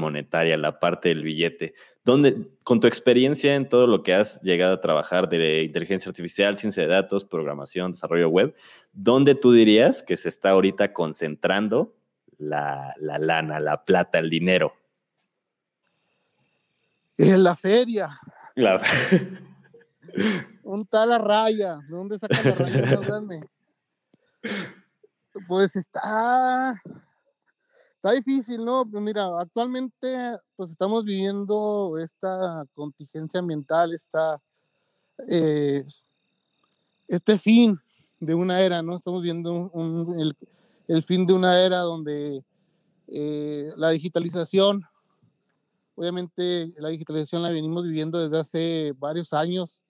monetaria, la parte del billete. ¿Dónde, con tu experiencia en todo lo que has llegado a trabajar de inteligencia artificial, ciencia de datos, programación, desarrollo web, ¿dónde tú dirías que se está ahorita concentrando la, la lana, la plata, el dinero? En la feria. La... Un tal raya. ¿De dónde saca la raya más grande? Pues está, está difícil, ¿no? Pues mira, actualmente pues estamos viviendo esta contingencia ambiental, esta, eh, este fin de una era, ¿no? Estamos viendo el, fin de una era donde eh, la digitalización, obviamente la digitalización la venimos viviendo desde hace varios años,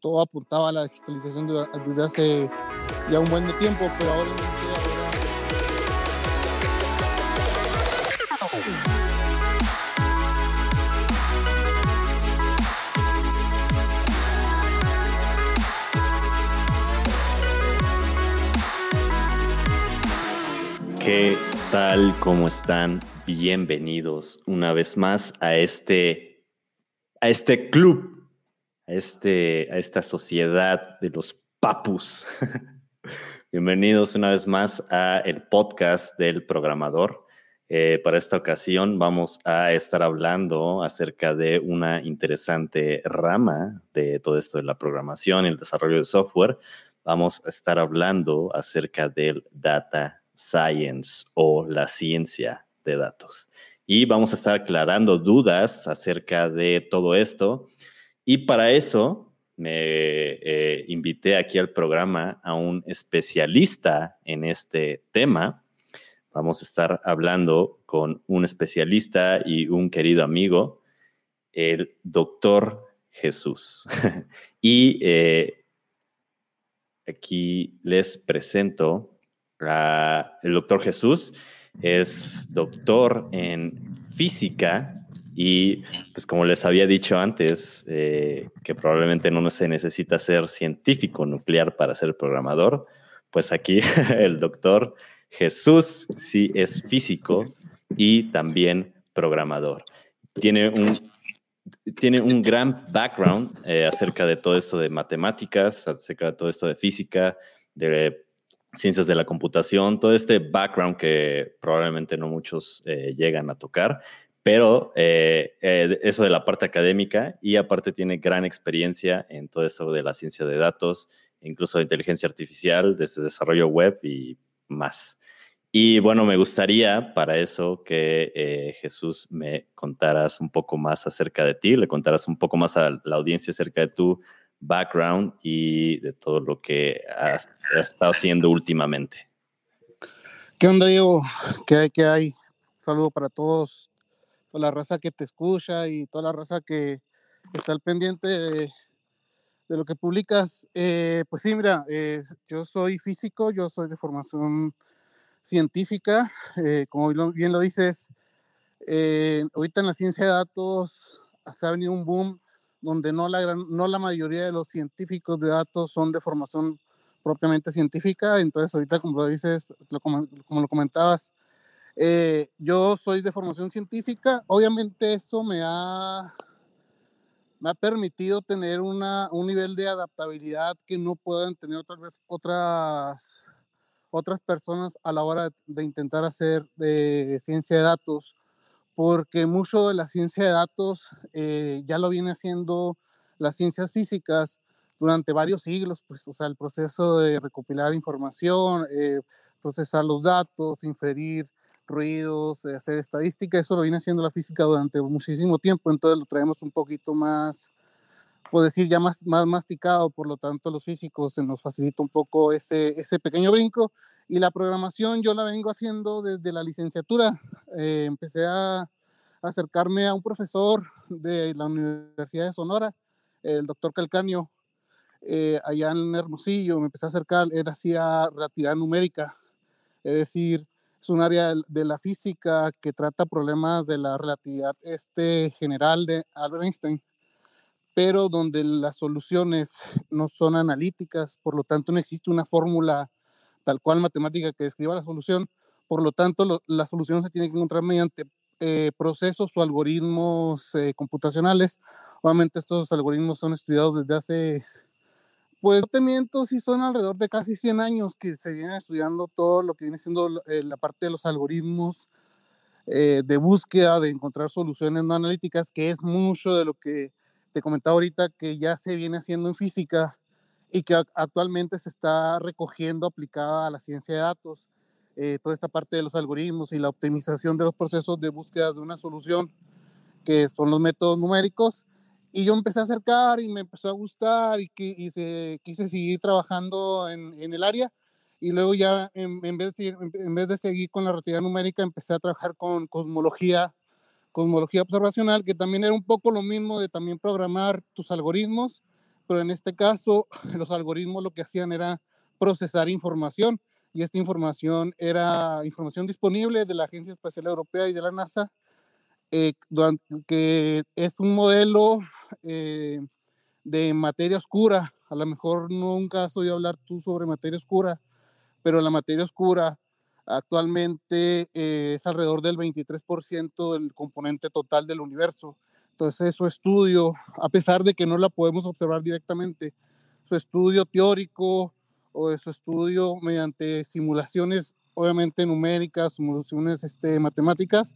todo apuntaba a la digitalización desde hace ya un buen de tiempo, pero ahora ¿Qué tal? ¿Cómo están? Bienvenidos una vez más a este, a este club, a, este, a esta sociedad de los papus. Bienvenidos una vez más a el podcast del programador. Eh, para esta ocasión vamos a estar hablando acerca de una interesante rama de todo esto de la programación y el desarrollo de software. Vamos a estar hablando acerca del data science o la ciencia de datos. Y vamos a estar aclarando dudas acerca de todo esto. Y para eso me eh, invité aquí al programa a un especialista en este tema. Vamos a estar hablando con un especialista y un querido amigo, el doctor Jesús. y eh, aquí les presento a el doctor Jesús. Es doctor en física y pues como les había dicho antes, eh, que probablemente no se necesita ser científico nuclear para ser programador, pues aquí el doctor Jesús sí es físico y también programador. Tiene un, tiene un gran background eh, acerca de todo esto de matemáticas, acerca de todo esto de física, de ciencias de la computación, todo este background que probablemente no muchos eh, llegan a tocar pero eh, eso de la parte académica y aparte tiene gran experiencia en todo eso de la ciencia de datos, incluso de inteligencia artificial, desde desarrollo web y más. Y bueno, me gustaría para eso que eh, Jesús me contaras un poco más acerca de ti, le contaras un poco más a la audiencia acerca de tu background y de todo lo que has, estado haciendo últimamente. ¿Qué onda, Diego? ¿Qué hay? ¿Qué hay? saludo para todos la raza que te escucha y toda la raza que está al pendiente de, lo que publicas. Eh, pues sí, mira, eh, yo soy físico, yo soy de formación científica, eh, como bien lo dices, ahorita en la ciencia de datos se ha venido un boom donde no la, no la mayoría de los científicos de datos son de formación propiamente científica, entonces ahorita como lo dices, como, como lo comentabas, eh, yo soy de formación científica, obviamente eso me ha, me ha permitido tener una, un nivel de adaptabilidad que no puedan tener otras, vez otras, otras personas a la hora de intentar hacer de ciencia de datos, porque mucho de la ciencia de datos eh, ya lo viene haciendo las ciencias físicas durante varios siglos, pues, o sea, el proceso de recopilar información, eh, procesar los datos, inferir ruidos, hacer estadística, eso lo viene haciendo la física durante muchísimo tiempo, entonces lo traemos un poquito más, puedo decir, ya más, más masticado, por lo tanto los físicos se nos facilita un poco ese, ese pequeño brinco. Y la programación yo la vengo haciendo desde la licenciatura, eh, empecé a acercarme a un profesor de la Universidad de Sonora, el doctor Calcaño, eh, allá en Hermosillo, me empecé a acercar, él hacía relatividad numérica, es decir, es un área de la física que trata problemas de la relatividad este general de Albert Einstein, pero donde las soluciones no son analíticas, por lo tanto no existe una fórmula tal cual matemática que describa la solución, por lo tanto la solución se tiene que encontrar mediante eh, procesos o algoritmos eh, computacionales. Obviamente estos algoritmos son estudiados desde hace, pues no si son alrededor de casi 100 años que se viene estudiando todo lo que viene siendo la parte de los algoritmos de búsqueda, de encontrar soluciones no analíticas, que es mucho de lo que te comentaba ahorita que ya se viene haciendo en física y que actualmente se está recogiendo aplicada a la ciencia de datos. Eh, toda esta parte de los algoritmos y la optimización de los procesos de búsqueda de una solución, que son los métodos numéricos. Y yo empecé a acercar y me empezó a gustar y, que, se, quise seguir trabajando en, el área. Y luego ya, en, en, vez de, en vez de seguir con la relatividad numérica, empecé a trabajar con cosmología, cosmología observacional, que también era un poco lo mismo de también programar tus algoritmos, pero en este caso los algoritmos lo que hacían era procesar información y esta información era información disponible de la Agencia Espacial Europea y de la NASA, eh, que es un modelo eh, de materia oscura. A lo mejor nunca has oído hablar tú sobre materia oscura, pero la materia oscura actualmente eh, es alrededor del 23% del componente total del universo. Entonces, su estudio, a pesar de que no la podemos observar directamente, su estudio teórico o su estudio mediante simulaciones, obviamente numéricas, simulaciones este, matemáticas,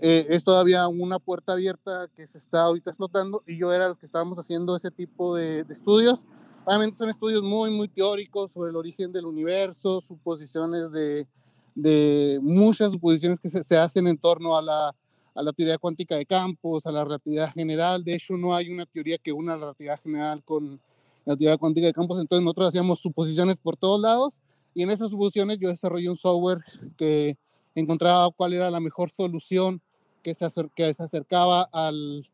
eh, es todavía una puerta abierta que se está ahorita explotando y yo era los que estábamos haciendo ese tipo de, de estudios. Obviamente son estudios muy, muy teóricos sobre el origen del universo, suposiciones de, de muchas suposiciones que se, hacen en torno a la, a la teoría cuántica de campos, a la relatividad general. De hecho, no hay una teoría que una relatividad general con la teoría cuántica de campos, entonces nosotros hacíamos suposiciones por todos lados y en esas suposiciones yo desarrollé un software que encontraba cuál era la mejor solución que se, que se acercaba al,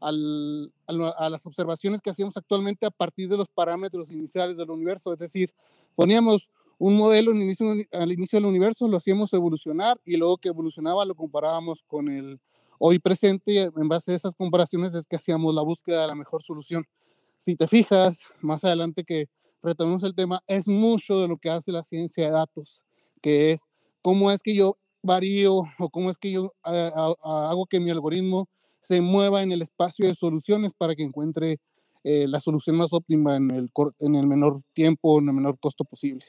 al, a las observaciones que hacíamos actualmente a partir de los parámetros iniciales del universo, es decir, poníamos un modelo al inicio, al inicio del universo, lo hacíamos evolucionar y luego que evolucionaba lo comparábamos con el hoy presente y en base a esas comparaciones es que hacíamos la búsqueda de la mejor solución si te fijas, más adelante que retomemos el tema, es mucho de lo que hace la ciencia de datos, que es cómo es que yo varío o cómo es que yo hago que mi algoritmo se mueva en el espacio de soluciones para que encuentre eh, la solución más óptima en el, en el menor tiempo, en el menor costo posible.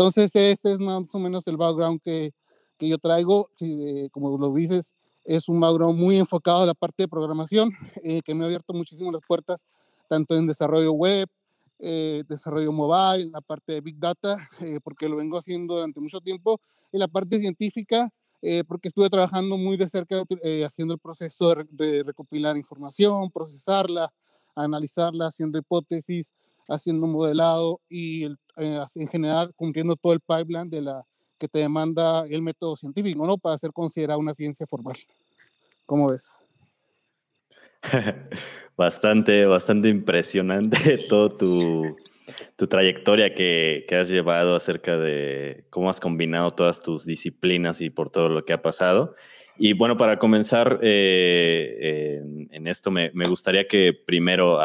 Entonces, ese es más o menos el background que, que yo traigo. Eh, como lo dices, es un background muy enfocado a la parte de programación, eh, que me ha abierto muchísimo las puertas tanto en desarrollo web, eh, desarrollo mobile, la parte de Big Data, eh, porque lo vengo haciendo durante mucho tiempo, y la parte científica, eh, porque estuve trabajando muy de cerca haciendo el proceso de, recopilar información, procesarla, analizarla, haciendo hipótesis, haciendo modelado y en general cumpliendo todo el pipeline de la que te demanda el método científico, ¿no? Para ser considerada una ciencia formal. ¿Cómo ves? bastante, bastante impresionante todo tu, tu trayectoria que, que, has llevado acerca de cómo has combinado todas tus disciplinas y por todo lo que ha pasado. Y bueno, para comenzar eh, en, esto, me, me, gustaría que primero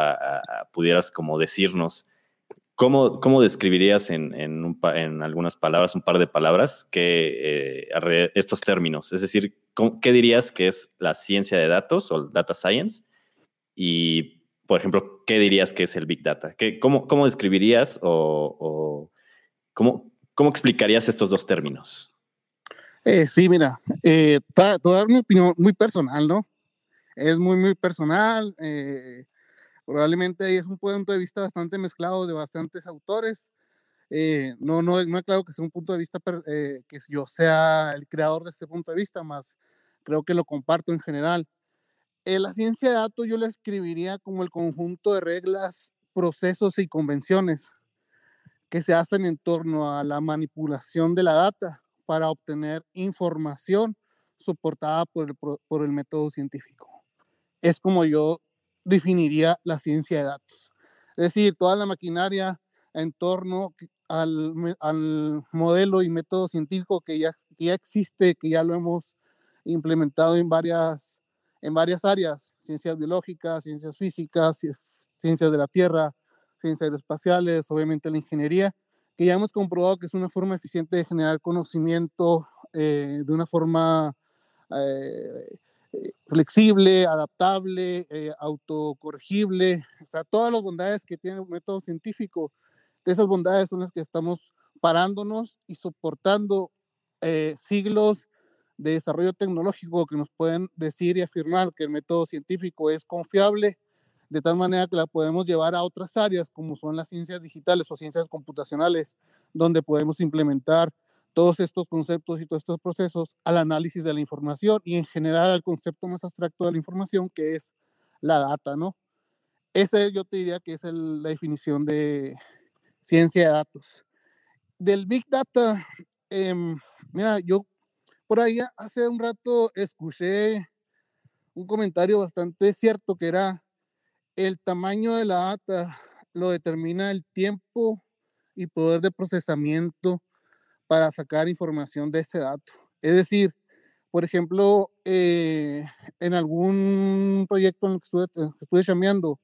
pudieras como decirnos cómo, cómo describirías en, en, un, en, algunas palabras, un par de palabras, que, eh, estos términos. Es decir, ¿qué dirías que es la ciencia de datos o data science? Y, por ejemplo, ¿qué dirías que es el Big Data? ¿Qué, cómo, ¿Cómo describirías o, cómo, cómo, explicarías estos dos términos? Eh, sí, mira, eh, te voy a dar mi opinión muy personal, ¿no? Es muy, muy personal. Eh, probablemente es un punto de vista bastante mezclado de bastantes autores. Eh, no, no, no es claro que sea un punto de vista que yo sea el creador de este punto de vista, más creo que lo comparto en general. Eh, la ciencia de datos yo la escribiría como el conjunto de reglas, procesos y convenciones que se hacen en torno a la manipulación de la data para obtener información soportada por el, por el método científico. Es como yo definiría la ciencia de datos. Es decir, toda la maquinaria en torno al, al modelo y método científico que ya, ya existe, que ya lo hemos implementado en varias en varias áreas, ciencias biológicas, ciencias físicas, ciencias de la Tierra, ciencias aeroespaciales, obviamente la ingeniería, que ya hemos comprobado que es una forma eficiente de generar conocimiento eh, de una forma eh, flexible, adaptable, eh, autocorregible, o sea, todas las bondades que tiene un método científico, de esas bondades son las que estamos parándonos y soportando eh, siglos de desarrollo tecnológico que nos pueden decir y afirmar que el método científico es confiable, de tal manera que la podemos llevar a otras áreas como son las ciencias digitales o ciencias computacionales, donde podemos implementar todos estos conceptos y todos estos procesos al análisis de la información y en general al concepto más abstracto de la información que es la data, ¿no? Ese yo te diría que es la definición de ciencia de datos. Del Big Data, em, mira, yo por ahí hace un rato escuché un comentario bastante cierto que era el tamaño de la data lo determina el tiempo y poder de procesamiento para sacar información de ese dato. Es decir, por ejemplo, eh, en algún proyecto en el que estuve, estuve chameando,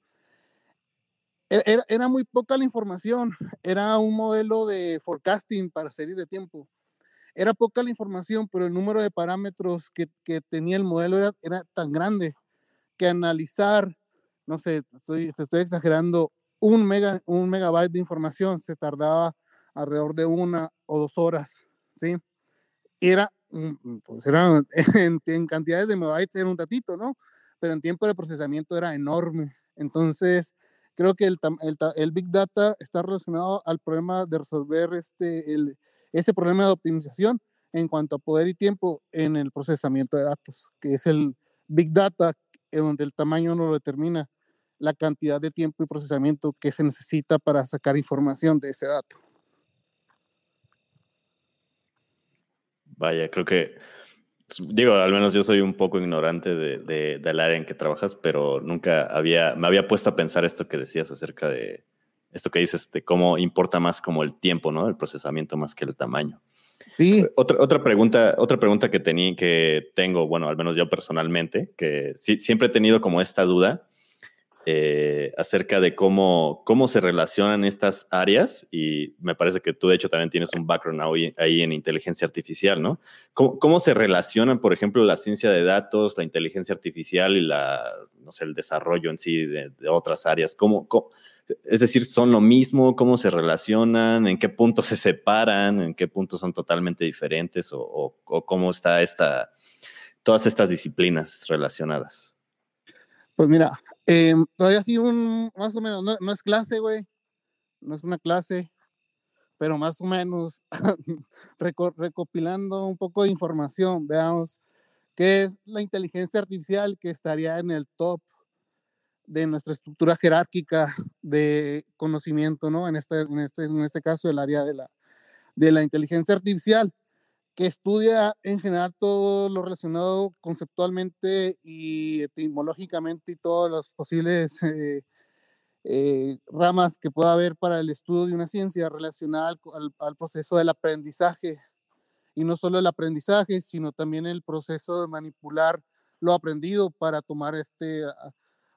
e-, era, era, muy poca la información, era un modelo de forecasting para series de tiempo. Era poca la información, pero el número de parámetros que, que tenía el modelo era, era, tan grande que analizar, no sé, estoy, te estoy exagerando, un, mega, un megabyte de información se tardaba alrededor de una o dos horas, ¿sí? Era, mm, pues era en, cantidades de megabytes era un datito, ¿no? Pero en tiempo de procesamiento era enorme. Entonces, creo que el, el, el, Big Data está relacionado al problema de resolver este, el, ese problema de optimización en cuanto a poder y tiempo en el procesamiento de datos, que es el Big Data, donde el tamaño no lo determina la cantidad de tiempo y procesamiento que se necesita para sacar información de ese dato. Vaya, creo que, digo, al menos yo soy un poco ignorante de, del área en que trabajas, pero nunca había, me había puesto a pensar esto que decías acerca de esto que dices, de cómo importa más como el tiempo, ¿no? El procesamiento más que el tamaño. Sí. Otra, otra pregunta, otra pregunta que tenía, que tengo, bueno, al menos yo personalmente, que sí, siempre he tenido como esta duda eh, acerca de cómo, cómo se relacionan estas áreas y me parece que tú de hecho también tienes un background ahí, en inteligencia artificial, ¿no? ¿Cómo, ¿Cómo, se relacionan, por ejemplo, la ciencia de datos, la inteligencia artificial y la, no sé, el desarrollo en sí de, otras áreas? ¿Cómo, es decir, son lo mismo? ¿Cómo se relacionan? ¿En qué puntos se separan? ¿En qué puntos son totalmente diferentes? ¿O, o cómo está esta, todas estas disciplinas relacionadas? Pues mira, eh, todavía así un, más o menos, no, es clase, güey, no es una clase, pero más o menos recopilando un poco de información, veamos qué es la inteligencia artificial que estaría en el top de nuestra estructura jerárquica de conocimiento, ¿no? En este, en este, en este caso, el área de la, de la inteligencia artificial que estudia en general todo lo relacionado conceptualmente y etimológicamente y todas las posibles eh, eh, ramas que pueda haber para el estudio de una ciencia relacionada al, proceso del aprendizaje. Y no solo el aprendizaje, sino también el proceso de manipular lo aprendido para tomar este,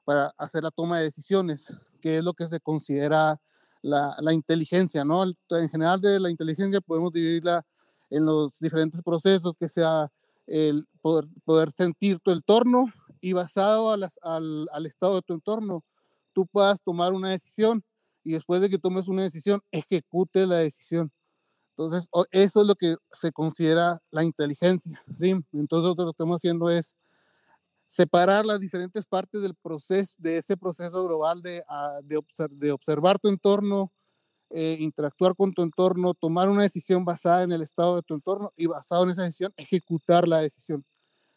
para hacer la toma de decisiones, que es lo que se considera la, la inteligencia, ¿no? En general de la inteligencia podemos dividirla en los diferentes procesos, que sea el poder, poder sentir tu entorno y basado al, al estado de tu entorno, tú puedas tomar una decisión y después de que tomes una decisión, ejecute la decisión. Entonces, eso es lo que se considera la inteligencia, ¿sí? Entonces, lo que estamos haciendo es separar las diferentes partes del proceso, de ese proceso global de, ah, de observar tu entorno, eh, interactuar con tu entorno, tomar una decisión basada en el estado de tu entorno y basado en esa decisión, ejecutar la decisión.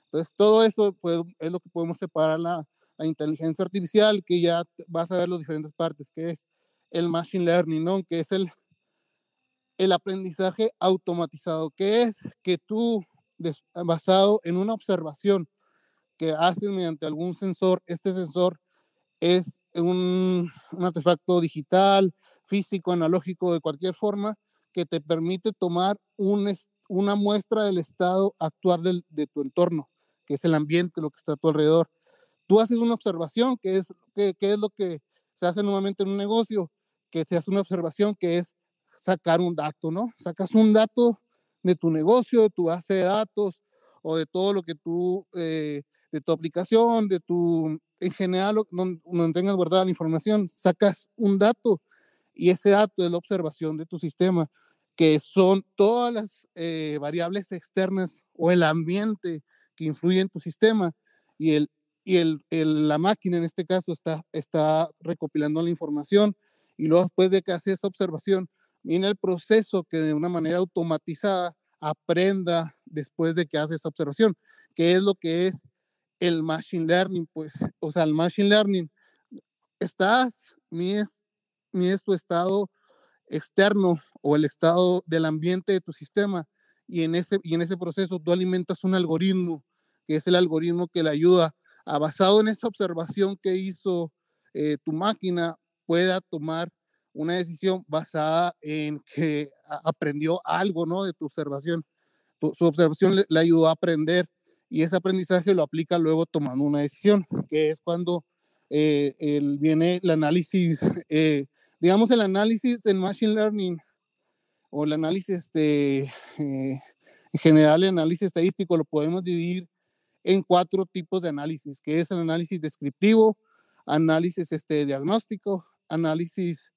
Entonces, todo eso pues, es lo que podemos separar la, inteligencia artificial, que ya vas a ver las diferentes partes, que es el machine learning, ¿no? Que es el, el aprendizaje automatizado, que es que tú, basado en una observación que haces mediante algún sensor, este sensor es un artefacto digital, físico, analógico, de cualquier forma, que te permite tomar un, una muestra del estado actual del, de tu entorno, que es el ambiente, lo que está a tu alrededor. Tú haces una observación, que es, que, que es lo que se hace normalmente en un negocio, que se hace una observación que es sacar un dato, ¿no? Sacas un dato de tu negocio, de tu base de datos o de todo lo que tú eh, de tu aplicación, de tu, en general, donde, donde tengas guardada la información, sacas un dato y ese dato es la observación de tu sistema, que son todas las eh, variables externas o el ambiente que influye en tu sistema y, el, y el, la máquina en este caso está, está recopilando la información y luego después de que hace esa observación, viene el proceso que de una manera automatizada aprenda después de que hace esa observación, que es lo que es el machine learning, pues, o sea, el machine learning, estás, mides, es tu estado externo o el estado del ambiente de tu sistema y en ese, y en ese proceso tú alimentas un algoritmo, que es el algoritmo que le ayuda a, basado en esa observación que hizo eh, tu máquina, pueda tomar una decisión basada en que aprendió algo, ¿no? De tu observación. su observación le, ayudó a aprender y ese aprendizaje lo aplica luego tomando una decisión, que es cuando eh, viene el análisis, eh, digamos el análisis del machine learning o el análisis de, eh, en general el análisis estadístico lo podemos dividir en cuatro tipos de análisis, que es el análisis descriptivo, análisis este, diagnóstico, análisis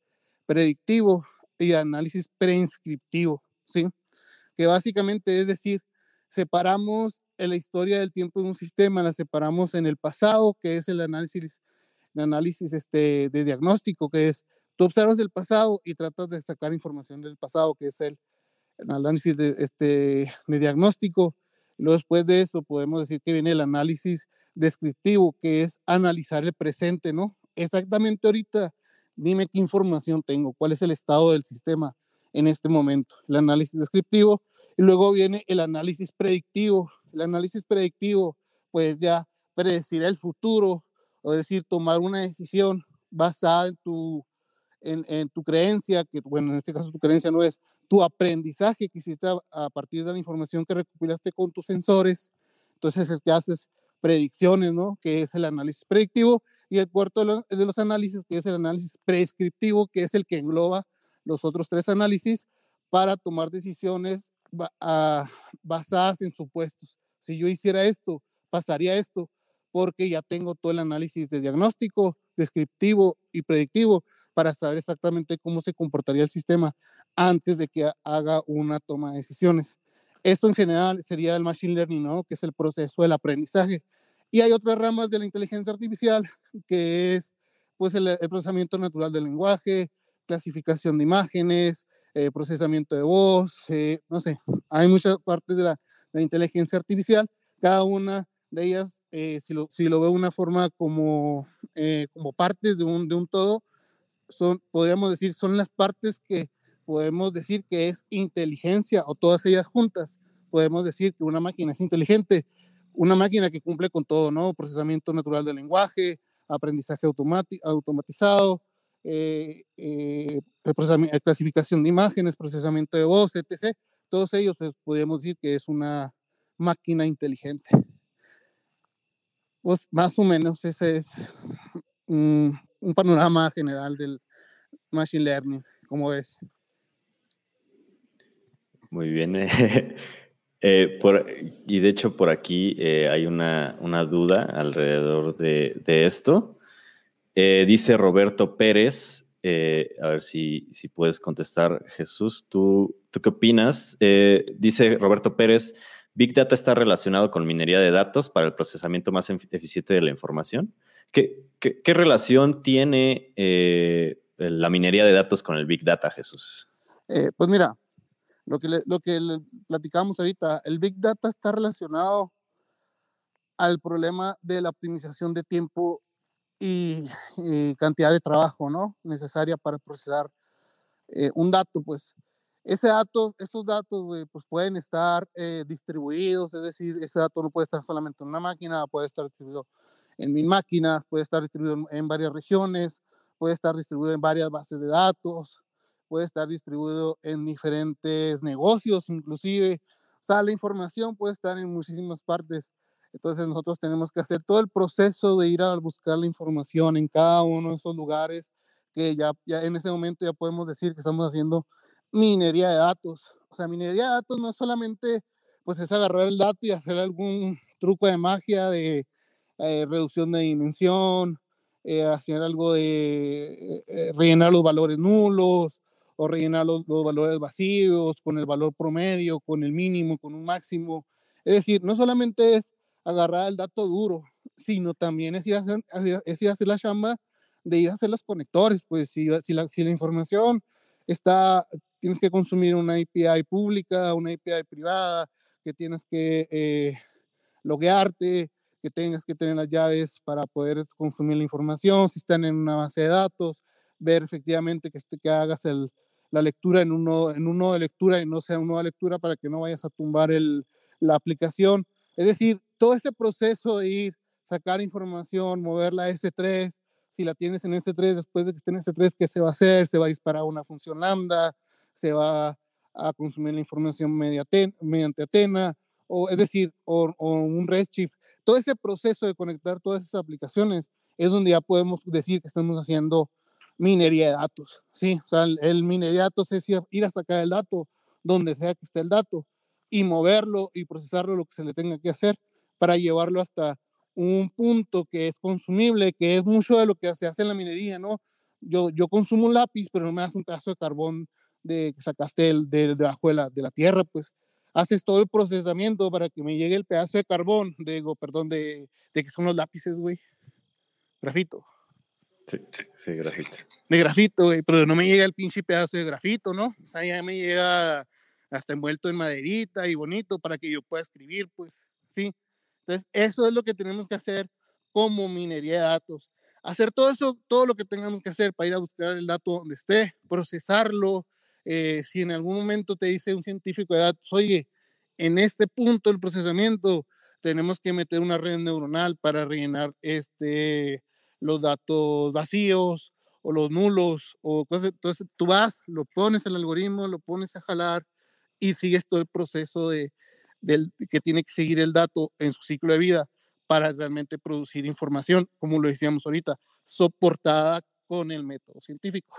predictivo y análisis preinscriptivo, ¿sí? Que básicamente es decir, separamos la historia del tiempo de un sistema, la separamos en el pasado, que es el análisis, el análisis este, de diagnóstico, que es tú observas el pasado y tratas de sacar información del pasado, que es el, el análisis de, este, de diagnóstico. Luego después de eso podemos decir que viene el análisis descriptivo, que es analizar el presente, ¿no? Exactamente ahorita dime qué información tengo, cuál es el estado del sistema en este momento, el análisis descriptivo, y luego viene el análisis predictivo. El análisis predictivo, pues ya predecir el futuro, o decir, tomar una decisión basada en tu, en, en tu creencia, que bueno, en este caso tu creencia no es tu aprendizaje que hiciste a, a partir de la información que recopilaste con tus sensores. Entonces es que haces predicciones, ¿no? Que es el análisis predictivo, y el cuarto de los, análisis, que es el análisis prescriptivo, que es el que engloba los otros tres análisis para tomar decisiones ah, basadas en supuestos. Si yo hiciera esto, pasaría esto, porque ya tengo todo el análisis de diagnóstico, descriptivo y predictivo para saber exactamente cómo se comportaría el sistema antes de que haga una toma de decisiones. Eso en general sería el machine learning, ¿no? Que es el proceso del aprendizaje. Y hay otras ramas de la inteligencia artificial, que es pues el, procesamiento natural del lenguaje, clasificación de imágenes, eh, procesamiento de voz, eh, no sé, hay muchas partes de la, inteligencia artificial, cada una de ellas, eh, si, lo, si veo de una forma como, como partes de un todo, son, podríamos decir, son las partes que podemos decir que es inteligencia o todas ellas juntas. Podemos decir que una máquina es inteligente, una máquina que cumple con todo, ¿no? Procesamiento natural del lenguaje, aprendizaje automatizado, eh, eh, clasificación de imágenes, procesamiento de voz, etc. Todos ellos podríamos decir que es una máquina inteligente. Pues más o menos ese es un panorama general del machine learning, como es. Muy bien. Eh, y de hecho por aquí eh, hay una, duda alrededor de, esto. Eh, dice Roberto Pérez, a ver si, si, puedes contestar Jesús, ¿tú, tú qué opinas? dice Roberto Pérez, ¿Big Data está relacionado con minería de datos para el procesamiento más eficiente de la información? ¿Qué, qué relación tiene la minería de datos con el Big Data, Jesús? pues mira, lo que, lo que platicamos ahorita, el Big Data está relacionado al problema de la optimización de tiempo y, cantidad de trabajo, ¿no? Necesaria para procesar eh, un dato, pues. Ese dato, esos datos, pues pueden estar eh, distribuidos, es decir, ese dato no puede estar solamente en una máquina, puede estar distribuido en mil máquinas, puede estar distribuido en varias regiones, puede estar distribuido en varias bases de datos, puede estar distribuido en diferentes negocios, inclusive. O sea, la información puede estar en muchísimas partes. Entonces nosotros tenemos que hacer todo el proceso de ir a buscar la información en cada uno de esos lugares, que ya, ya en ese momento ya podemos decir que estamos haciendo minería de datos. O sea, minería de datos no es solamente, pues es agarrar el dato y hacer algún truco de magia de eh, reducción de dimensión, eh, hacer algo de eh, rellenar los valores nulos o rellenar los, valores vacíos con el valor promedio, con el mínimo, con un máximo. Es decir, no solamente es agarrar el dato duro, sino también es ir a hacer, es ir a hacer la chamba de ir a hacer los conectores. Pues si, si, la, si la información está, tienes que consumir una API pública, una API privada, que tienes que eh, loguearte, que tengas que tener las llaves para poder consumir la información, si están en una base de datos, ver efectivamente que, este, que hagas el, la lectura en uno, en uno de lectura y no sea un de lectura para que no vayas a tumbar el, la aplicación. Es decir, todo ese proceso de ir, sacar información, moverla a S3, si la tienes en S3, después de que esté en S3, ¿qué se va a hacer? Se va a disparar una función lambda, se va a consumir la información mediante Atena, o es decir, o, un Redshift. Todo ese proceso de conectar todas esas aplicaciones es donde ya podemos decir que estamos haciendo minería de datos. Sí, o sea, el, minería de datos es ir a sacar el dato donde sea que esté el dato y moverlo y procesarlo lo que se le tenga que hacer para llevarlo hasta un punto que es consumible, que es mucho de lo que se hace en la minería, ¿no? Yo, yo consumo un lápiz, pero no me das un pedazo de carbón de que sacaste el, de, debajo de la, de la tierra, pues haces todo el procesamiento para que me llegue el pedazo de carbón, digo, perdón, de, de que son los lápices, güey. Grafito. Sí, sí, grafito. De grafito, güey, pero no me llega el pinche pedazo de grafito, ¿no? O sea, ya me llega hasta envuelto en maderita y bonito para que yo pueda escribir, pues, sí. Entonces, eso es lo que tenemos que hacer como minería de datos. Hacer todo eso, todo lo que tengamos que hacer para ir a buscar el dato donde esté, procesarlo, eh, si en algún momento te dice un científico de datos, oye, en este punto del procesamiento tenemos que meter una red neuronal para rellenar este, los datos vacíos o los nulos o cosas. Entonces tú vas, lo pones el algoritmo, lo pones a jalar y sigues todo el proceso de, del, que tiene que seguir el dato en su ciclo de vida para realmente producir información, como lo decíamos ahorita, soportada con el método científico.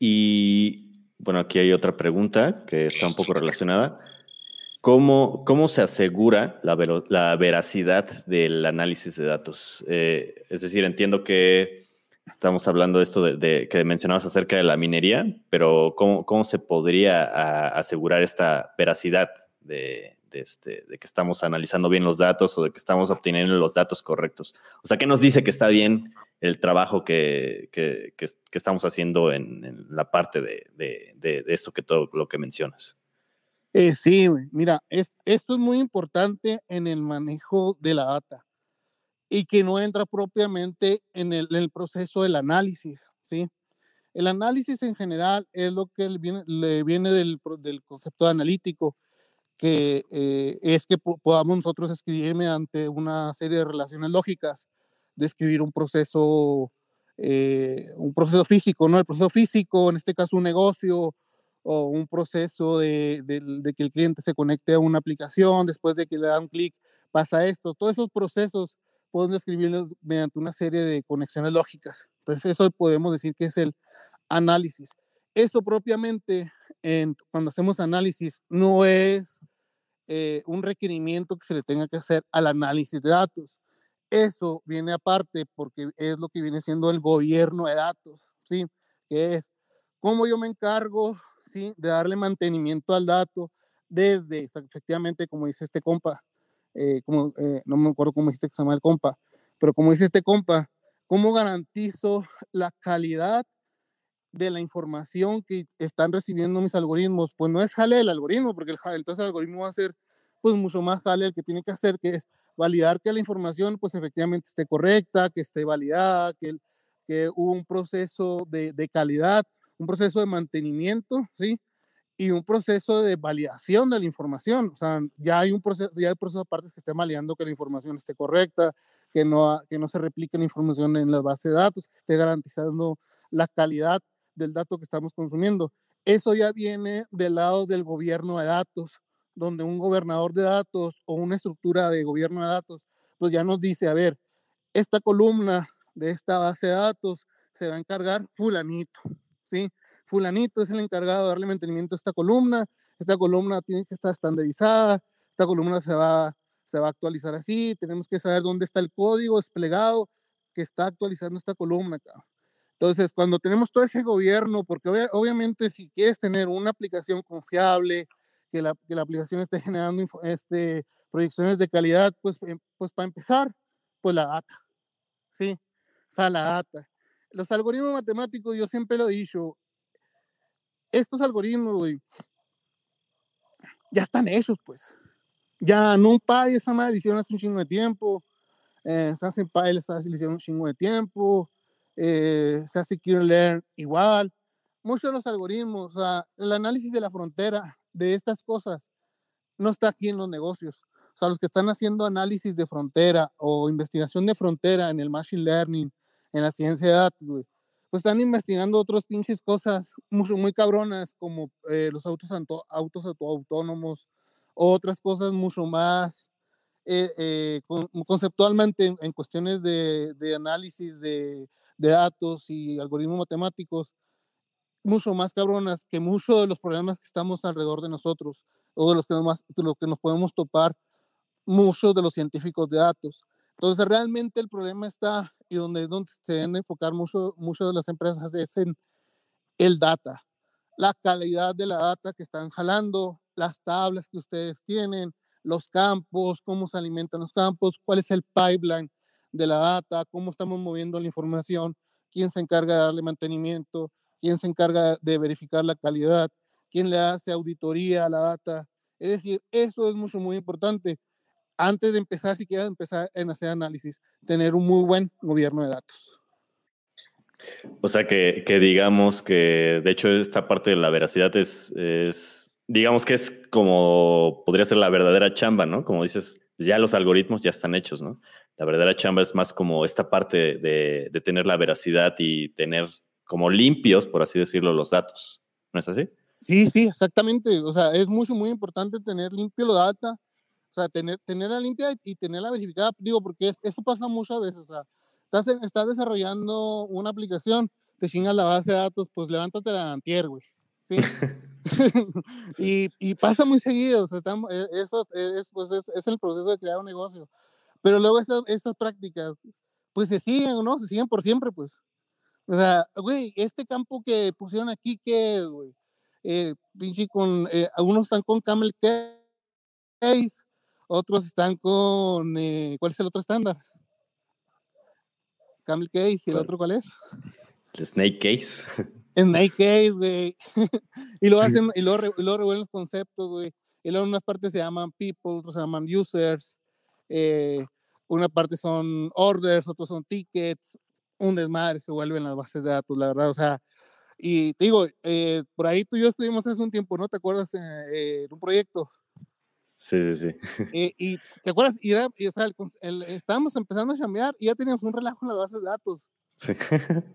Y bueno, aquí hay otra pregunta que está un poco relacionada. ¿Cómo, cómo se asegura la, veracidad del análisis de datos? Eh, es decir, entiendo que estamos hablando de esto de, que mencionabas acerca de la minería, pero ¿cómo, cómo se podría asegurar esta veracidad de, este, de, que estamos analizando bien los datos o de que estamos obteniendo los datos correctos. O sea, ¿qué nos dice que está bien el trabajo que, que, estamos haciendo en, la parte de, de, esto que todo lo que mencionas? Eh, sí, mira, es, esto es muy importante en el manejo de la data y que no entra propiamente en el, proceso del análisis, ¿sí? El análisis en general es lo que le viene, del concepto analítico, que eh, es que podamos nosotros escribir mediante una serie de relaciones lógicas, describir un proceso, eh, un proceso físico, ¿no? El proceso físico, en este caso un negocio, o un proceso de, de, que el cliente se conecte a una aplicación, después de que le da un clic, pasa esto. Todos esos procesos podemos describirlos mediante una serie de conexiones lógicas. Entonces, eso podemos decir que es el análisis. Eso propiamente, en, cuando hacemos análisis, no es eh, un requerimiento que se le tenga que hacer al análisis de datos. Eso viene aparte porque es lo que viene siendo el gobierno de datos, ¿sí? Que es cómo yo me encargo, ¿sí? De darle mantenimiento al dato desde, efectivamente, como dice este compa, eh, como, eh, no me acuerdo cómo dijiste que se llama el compa, pero como dice este compa, ¿cómo garantizo la calidad de la información que están recibiendo mis algoritmos, pues no es jale el algoritmo, porque el entonces el algoritmo va a ser pues mucho más jale el que tiene que hacer, que es validar que la información pues efectivamente esté correcta, que esté validada, que, que hubo un proceso de, de calidad, un proceso de mantenimiento, ¿sí? Y un proceso de validación de la información. O sea, ya hay un proceso, ya hay procesos aparte que estén validando que la información esté correcta, que no, que no se replique la información en las bases de datos, que esté garantizando la calidad del dato que estamos consumiendo. Eso ya viene del lado del gobierno de datos, donde un gobernador de datos o una estructura de gobierno de datos, pues ya nos dice, a ver, esta columna de esta base de datos se va a encargar fulanito, ¿sí? Fulanito es el encargado de darle mantenimiento a esta columna, esta columna tiene que estar estandarizada, esta columna se va, se va a actualizar así, tenemos que saber dónde está el código desplegado que está actualizando esta columna. Entonces, cuando tenemos todo ese gobierno, porque obviamente si quieres tener una aplicación confiable, que la, que la aplicación esté generando este, proyecciones de calidad, pues, em, pues para empezar, pues la data, ¿sí? O sea, la data. Los algoritmos matemáticos, yo siempre lo he dicho, estos algoritmos, güey, ya están hechos, pues. Ya NumPy, esa madre, hicieron hace un chingo de tiempo. Eh, SassPy, esa hicieron un chingo de tiempo. Eh, Scikit-Learn, igual. Muchos de los algoritmos, o sea, el análisis de la frontera de estas cosas no está aquí en los negocios. O sea, los que están haciendo análisis de frontera o investigación de frontera en el machine learning, en la ciencia de datos, pues están investigando otras pinches cosas muy, muy cabronas como eh, los autos, autos autónomos, otras cosas mucho más eh, eh, conceptualmente en, cuestiones de, de análisis de, de, datos y algoritmos matemáticos, mucho más cabronas que muchos de los problemas que estamos alrededor de nosotros o de los que, nos, de los que nos podemos topar muchos de los científicos de datos. Entonces, realmente el problema está y donde, donde se deben enfocar mucho, mucho de las empresas es en el data, la calidad de la data que están jalando, las tablas que ustedes tienen, los campos, cómo se alimentan los campos, cuál es el pipeline de la data, cómo estamos moviendo la información, quién se encarga de darle mantenimiento, quién se encarga de verificar la calidad, quién le hace auditoría a la data. Es decir, eso es mucho, muy importante antes de empezar, si quieres empezar en hacer análisis, tener un muy buen gobierno de datos. O sea que, que digamos que, de hecho, esta parte de la veracidad es, es, digamos que es como, podría ser la verdadera chamba, ¿no? Como dices, ya los algoritmos ya están hechos, ¿no? La verdadera chamba es más como esta parte de, de tener la veracidad y tener como limpios, por así decirlo, los datos. ¿No es así? Sí, sí, exactamente. O sea, es mucho, muy importante tener limpio la data, o sea, tener, tenerla limpia y tenerla verificada, digo, porque eso pasa muchas veces. O sea, estás, estás desarrollando una aplicación, te chingas la base de datos, pues levántate la antier, güey. ¿sí? y, y, pasa muy seguido, o sea, estamos, e, eso es, pues es, es, el proceso de crear un negocio. Pero luego estas, estas prácticas, pues se siguen, ¿no? Se siguen por siempre, pues. O sea, güey, este campo que pusieron aquí, ¿qué es, güey? Eh, pinche con, eh, algunos están con Camel Case, otros están con, eh, ¿cuál es el otro estándar? Camel Case, ¿y el otro cuál es? El Snake Case. Snake Case, güey. y lo hacen, y luego, y luego los conceptos, güey. Y luego unas partes se llaman people, otras se llaman users. Eh, una parte son orders, otros son tickets. Un desmadre se vuelven las bases de datos, la verdad. O sea, y te digo, eh, por ahí tú y yo estuvimos hace un tiempo, ¿no? ¿Te acuerdas? en un proyecto Sí, sí, sí. Y, y ¿te acuerdas? Y era, y, o sea, el, estábamos empezando a chambear y ya teníamos un relajo en las bases de datos. Sí.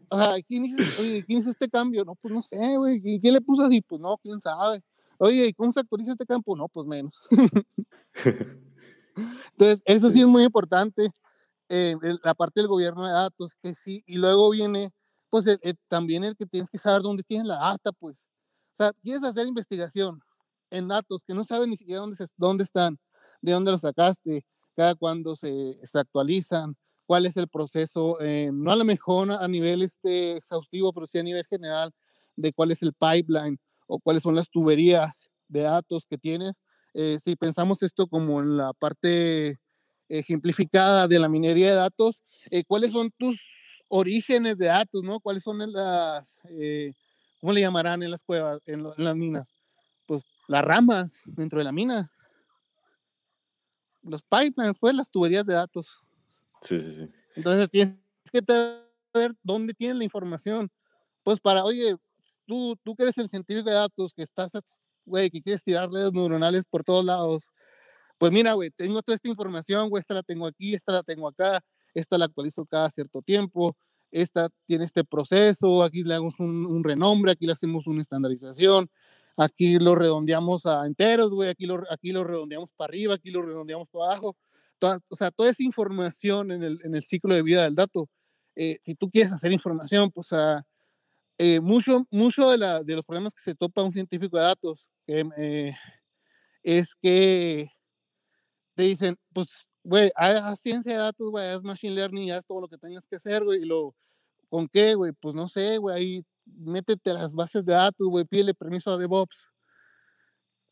O sea, ¿quién hizo, oye, ¿quién hizo este cambio? No, pues no sé, güey. ¿Quién le puso así? Pues no, quién sabe. Oye, ¿y cómo se actualiza este campo? No, pues menos. Entonces, eso sí es muy importante. Eh, la parte del gobierno de datos, que sí. Y luego viene, pues, también el que tienes que saber dónde tienes la data, pues. O sea, quieres hacer investigación en datos que no saben ni siquiera dónde, dónde están, de dónde los sacaste, cada cuándo se, se, actualizan, cuál es el proceso, eh, no a lo mejor a nivel este, exhaustivo, pero sí a nivel general, de cuál es el pipeline o cuáles son las tuberías de datos que tienes. Eh, si pensamos esto como en la parte ejemplificada de la minería de datos, eh, ¿cuáles son tus orígenes de datos, no? ¿Cuáles son las, cómo le llamarán en las cuevas, en, en las minas? las ramas dentro de la mina. Los pipelines, fue las tuberías de datos. Sí, sí, sí. Entonces tienes que saber dónde tienes la información. Pues para, oye, tú, tú que eres el científico de datos, que estás, güey, que quieres tirar redes neuronales por todos lados. Pues mira, güey, tengo toda esta información, güey, esta la tengo aquí, esta la tengo acá, esta la actualizo cada cierto tiempo, esta tiene este proceso, aquí le damos un, un renombre, aquí le hacemos una estandarización, aquí lo redondeamos a enteros, güey, aquí lo, aquí lo redondeamos para arriba, aquí lo redondeamos para abajo. o sea, toda esa información en el, en el ciclo de vida del dato, eh, si tú quieres hacer información, pues uh, eh, mucho, mucho de, la, de, los problemas que se topa un científico de datos eh, es que te dicen, pues, güey, haz ciencia de datos, güey, haz machine learning, haz todo lo que tengas que hacer, güey, y lo, ¿con qué, güey? Pues no sé, güey, ahí métete a las bases de datos, güey, pídele permiso a DevOps.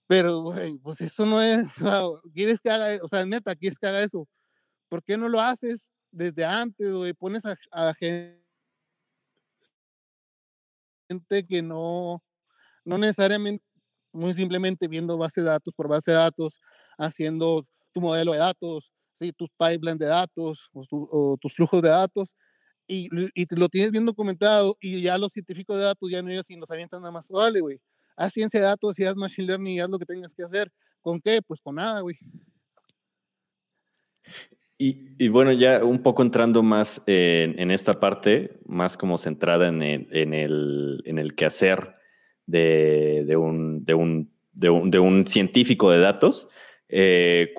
Pero, güey, pues eso no es, quieres que haga, o sea, neta, quieres que haga eso. ¿Por qué no lo haces desde antes, güey? Pones a, a gente que no, no necesariamente, muy simplemente viendo base de datos por base de datos, haciendo tu modelo de datos, ¿sí? tus pipelines de datos o, tus flujos de datos, y, y lo tienes bien documentado y ya los científicos de datos ya no ellos y nos avientan nada más, vale, güey, haz ciencia de datos y haz machine learning y haz lo que tengas que hacer. ¿Con qué? Pues con nada, güey. Y, bueno, ya un poco entrando más en, esta parte, más como centrada en el, en el, en el quehacer de, un, de, un, de, un, de, un, científico de datos, eh,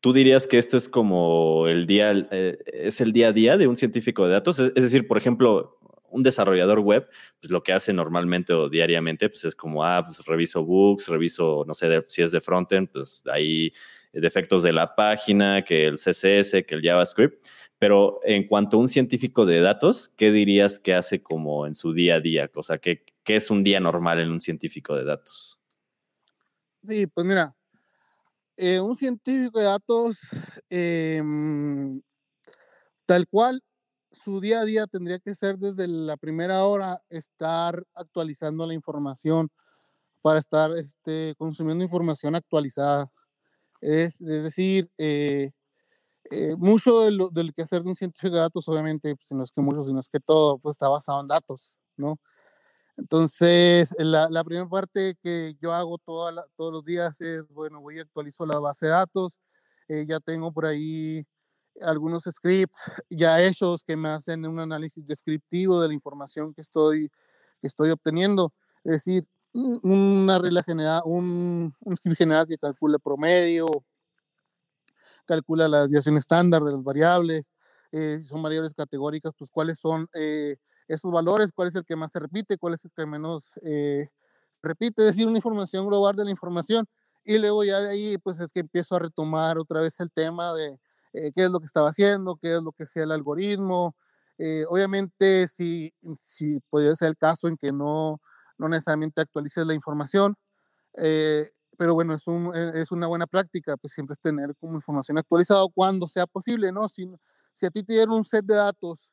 ¿tú dirías que esto es como el día, eh, es el día a día de un científico de datos? Es, decir, por ejemplo, un desarrollador web, pues lo que hace normalmente o diariamente, pues es como, ah, pues reviso bugs, reviso, no sé, si es de frontend, pues ahí defectos de la página, que el CSS, que el JavaScript. Pero en cuanto a un científico de datos, ¿qué dirías que hace como en su día a día? O sea, ¿qué, qué es un día normal en un científico de datos? Sí, pues mira, eh, un científico de datos, em, tal cual, su día a día tendría que ser desde la primera hora estar actualizando la información para estar este, consumiendo información actualizada. Es, decir, eh, eh, mucho de lo, del quehacer de un científico de datos, obviamente, pues, no es que mucho, sino es que todo, pues está basado en datos, ¿no? Entonces, la, la primera parte que yo hago todos los días es, bueno, voy a actualizar la base de datos, eh, ya tengo por ahí algunos scripts ya hechos que me hacen un análisis descriptivo de la información que estoy, que estoy obteniendo. Es decir, una regla general, un, un script general que calcule promedio, calcula la desviación estándar de las variables, eh, si son variables categóricas, pues cuáles son eh, esos valores, cuál es el que más se repite, cuál es el que menos eh, repite, es decir, una información global de la información. Y luego ya de ahí, pues es que empiezo a retomar otra vez el tema de qué es lo que estaba haciendo, qué es lo que sea el algoritmo. obviamente, si, si puede ser el caso en que no, no necesariamente actualices la información, eh, pero bueno, es, un, e, es, una buena práctica, pues siempre es tener como información actualizada cuando sea posible, ¿no? Si, si a ti te dieron un set de datos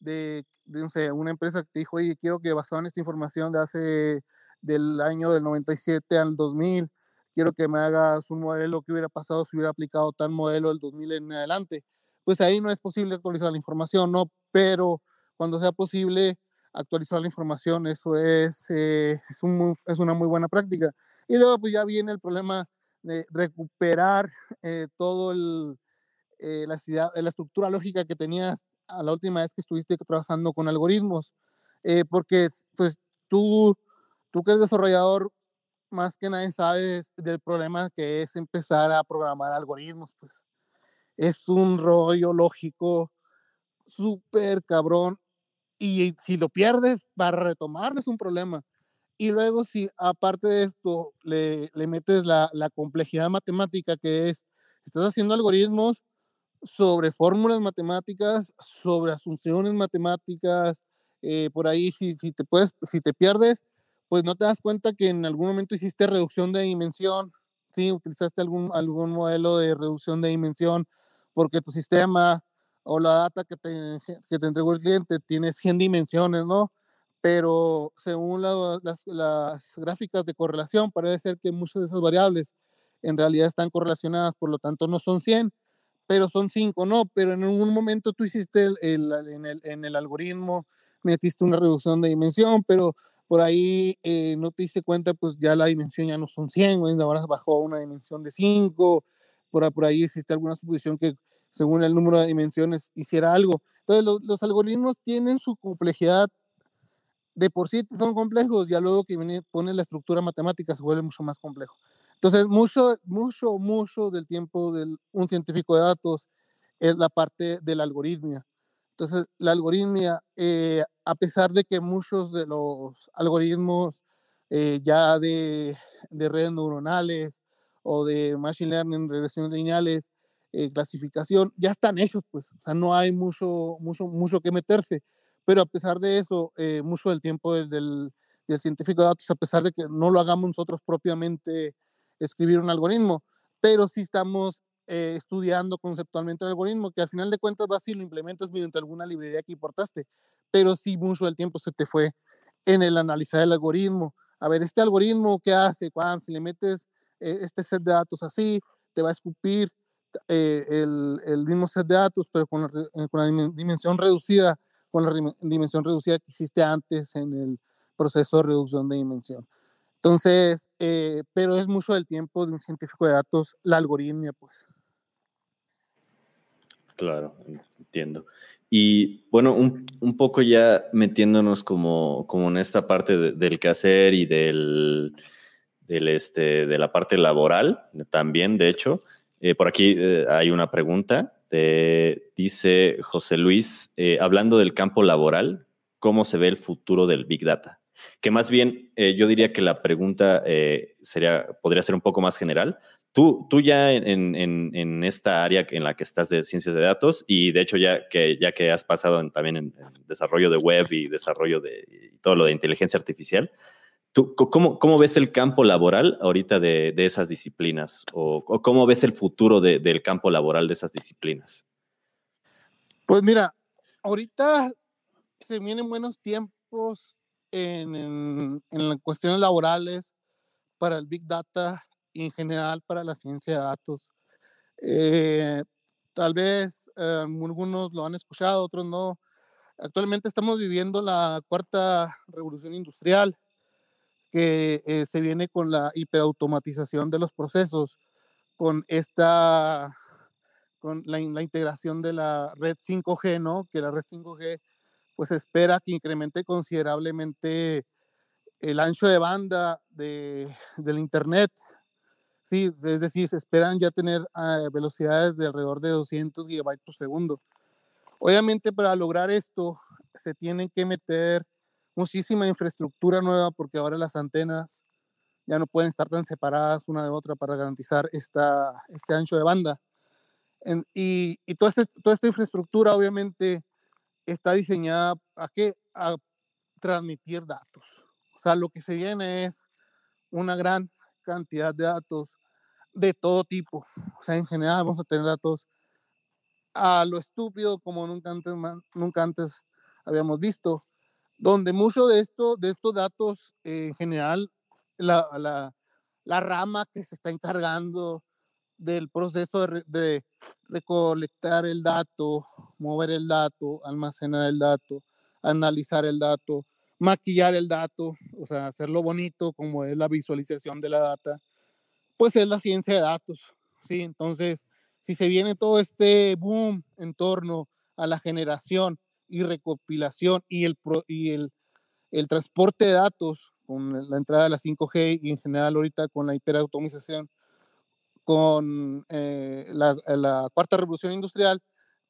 de, de no sé, una empresa que te dijo, oye, quiero que basado en esta información de hace, del año del 97 al 2000, quiero que me hagas un modelo que hubiera pasado si hubiera aplicado tal modelo del 2000 en adelante, pues ahí no es posible actualizar la información, ¿no? Pero cuando sea posible, actualizar la información, eso es, eh, es, un, es, una muy buena práctica. Y luego pues ya viene el problema de recuperar eh, todo el, eh, la, ciudad, la estructura lógica que tenías a la última vez que estuviste trabajando con algoritmos, porque pues tú, tú que eres desarrollador, más que nadie sabes del problema que es empezar a programar algoritmos, pues es un rollo lógico súper cabrón y si lo pierdes, para retomarlo es un problema. Y luego si aparte de esto le, le metes la, la, complejidad matemática que es, estás haciendo algoritmos sobre fórmulas matemáticas, sobre asunciones matemáticas, eh, por ahí si, si, te puedes, si te pierdes, pues no te das cuenta que en algún momento hiciste reducción de dimensión, ¿sí? utilizaste algún, algún modelo de reducción de dimensión porque tu sistema o la data que te, que te entregó el cliente tiene 100 dimensiones, ¿no? Pero según las, las, gráficas de correlación, parece ser que muchas de esas variables en realidad están correlacionadas, por lo tanto no son 100, pero son 5, ¿no? Pero en algún momento tú hiciste el, el, en, el, en, el, algoritmo, metiste una reducción de dimensión, pero por ahí eh, no te diste cuenta, pues ya la dimensión ya no son 100, ahora bajó a una dimensión de 5, por, por ahí existe alguna suposición que según el número de dimensiones, hiciera algo. Entonces, los algoritmos tienen su complejidad de por sí son complejos, ya luego que viene, pone la estructura matemática se vuelve mucho más complejo. Entonces, mucho, mucho, mucho del tiempo de un científico de datos es la parte de la algoritmia. Entonces, la algoritmia, eh, a pesar de que muchos de los algoritmos eh, ya de, de redes neuronales o de Machine Learning, regresiones lineales, eh, clasificación, ya están hechos, pues, o sea, no hay mucho, mucho, mucho que meterse. Pero a pesar de eso, eh, mucho del tiempo del, del, científico de datos, a pesar de que no lo hagamos nosotros propiamente escribir un algoritmo, pero sí estamos eh, estudiando conceptualmente el algoritmo, que al final de cuentas vas y lo implementas mediante alguna librería que importaste, pero sí mucho del tiempo se te fue en el analizar el algoritmo. A ver, este algoritmo, ¿qué hace? Cuando si le metes este set de datos así, te va a escupir eh, el, el, mismo set de datos, pero eh, con la, dimensión reducida, con la dimensión reducida que hiciste antes en el proceso de reducción de dimensión. Entonces, eh, pero es mucho del tiempo de un científico de datos la algoritmia, pues. Claro, entiendo. Y bueno, un, un poco ya metiéndonos como, como en esta parte de, del quehacer y del, del este, de la parte laboral también, de hecho, eh, por aquí eh, hay una pregunta. dice José Luis, eh, hablando del campo laboral, ¿cómo se ve el futuro del Big Data? Que más bien yo diría que la pregunta sería, podría ser un poco más general. Tú, tú ya en, en, esta área en la que estás de ciencias de datos y de hecho ya que, ya que has pasado también en, desarrollo de web y desarrollo de todo lo de inteligencia artificial, cómo, cómo, ves el campo laboral ahorita de, de esas disciplinas? ¿O, cómo ves el futuro de, del campo laboral de esas disciplinas? Pues mira, ahorita se vienen buenos tiempos en, en, en cuestiones laborales para el Big Data y en general para la ciencia de datos. Eh, tal vez eh, algunos lo han escuchado, otros no. Actualmente estamos viviendo la cuarta revolución industrial que eh, se viene con la hiperautomatización de los procesos, con esta, con la, la, integración de la red 5G, ¿no? Que la red 5G, pues espera que incremente considerablemente el ancho de banda de, del Internet. Sí, es decir, se esperan ya tener uh, velocidades de alrededor de 200 gigabytes por segundo. Obviamente, para lograr esto, se tienen que meter muchísima infraestructura nueva porque ahora las antenas ya no pueden estar tan separadas una de otra para garantizar esta, este ancho de banda. En, y, y toda, este, toda esta infraestructura obviamente está diseñada a qué? A transmitir datos. O sea, lo que se viene es una gran cantidad de datos de todo tipo. O sea, en general vamos a tener datos a lo estúpido como nunca antes, nunca antes habíamos visto donde mucho de, esto, de estos datos eh, en general, la, la, rama que se está encargando del proceso de, recolectar el dato, mover el dato, almacenar el dato, analizar el dato, maquillar el dato, o sea, hacerlo bonito como es la visualización de la data, pues es la ciencia de datos, ¿sí? Entonces, si se viene todo este boom en torno a la generación y recopilación y el, y el, el transporte de datos con la entrada de la 5G y en general ahorita con la hiperautomización, con eh, la, la, cuarta revolución industrial,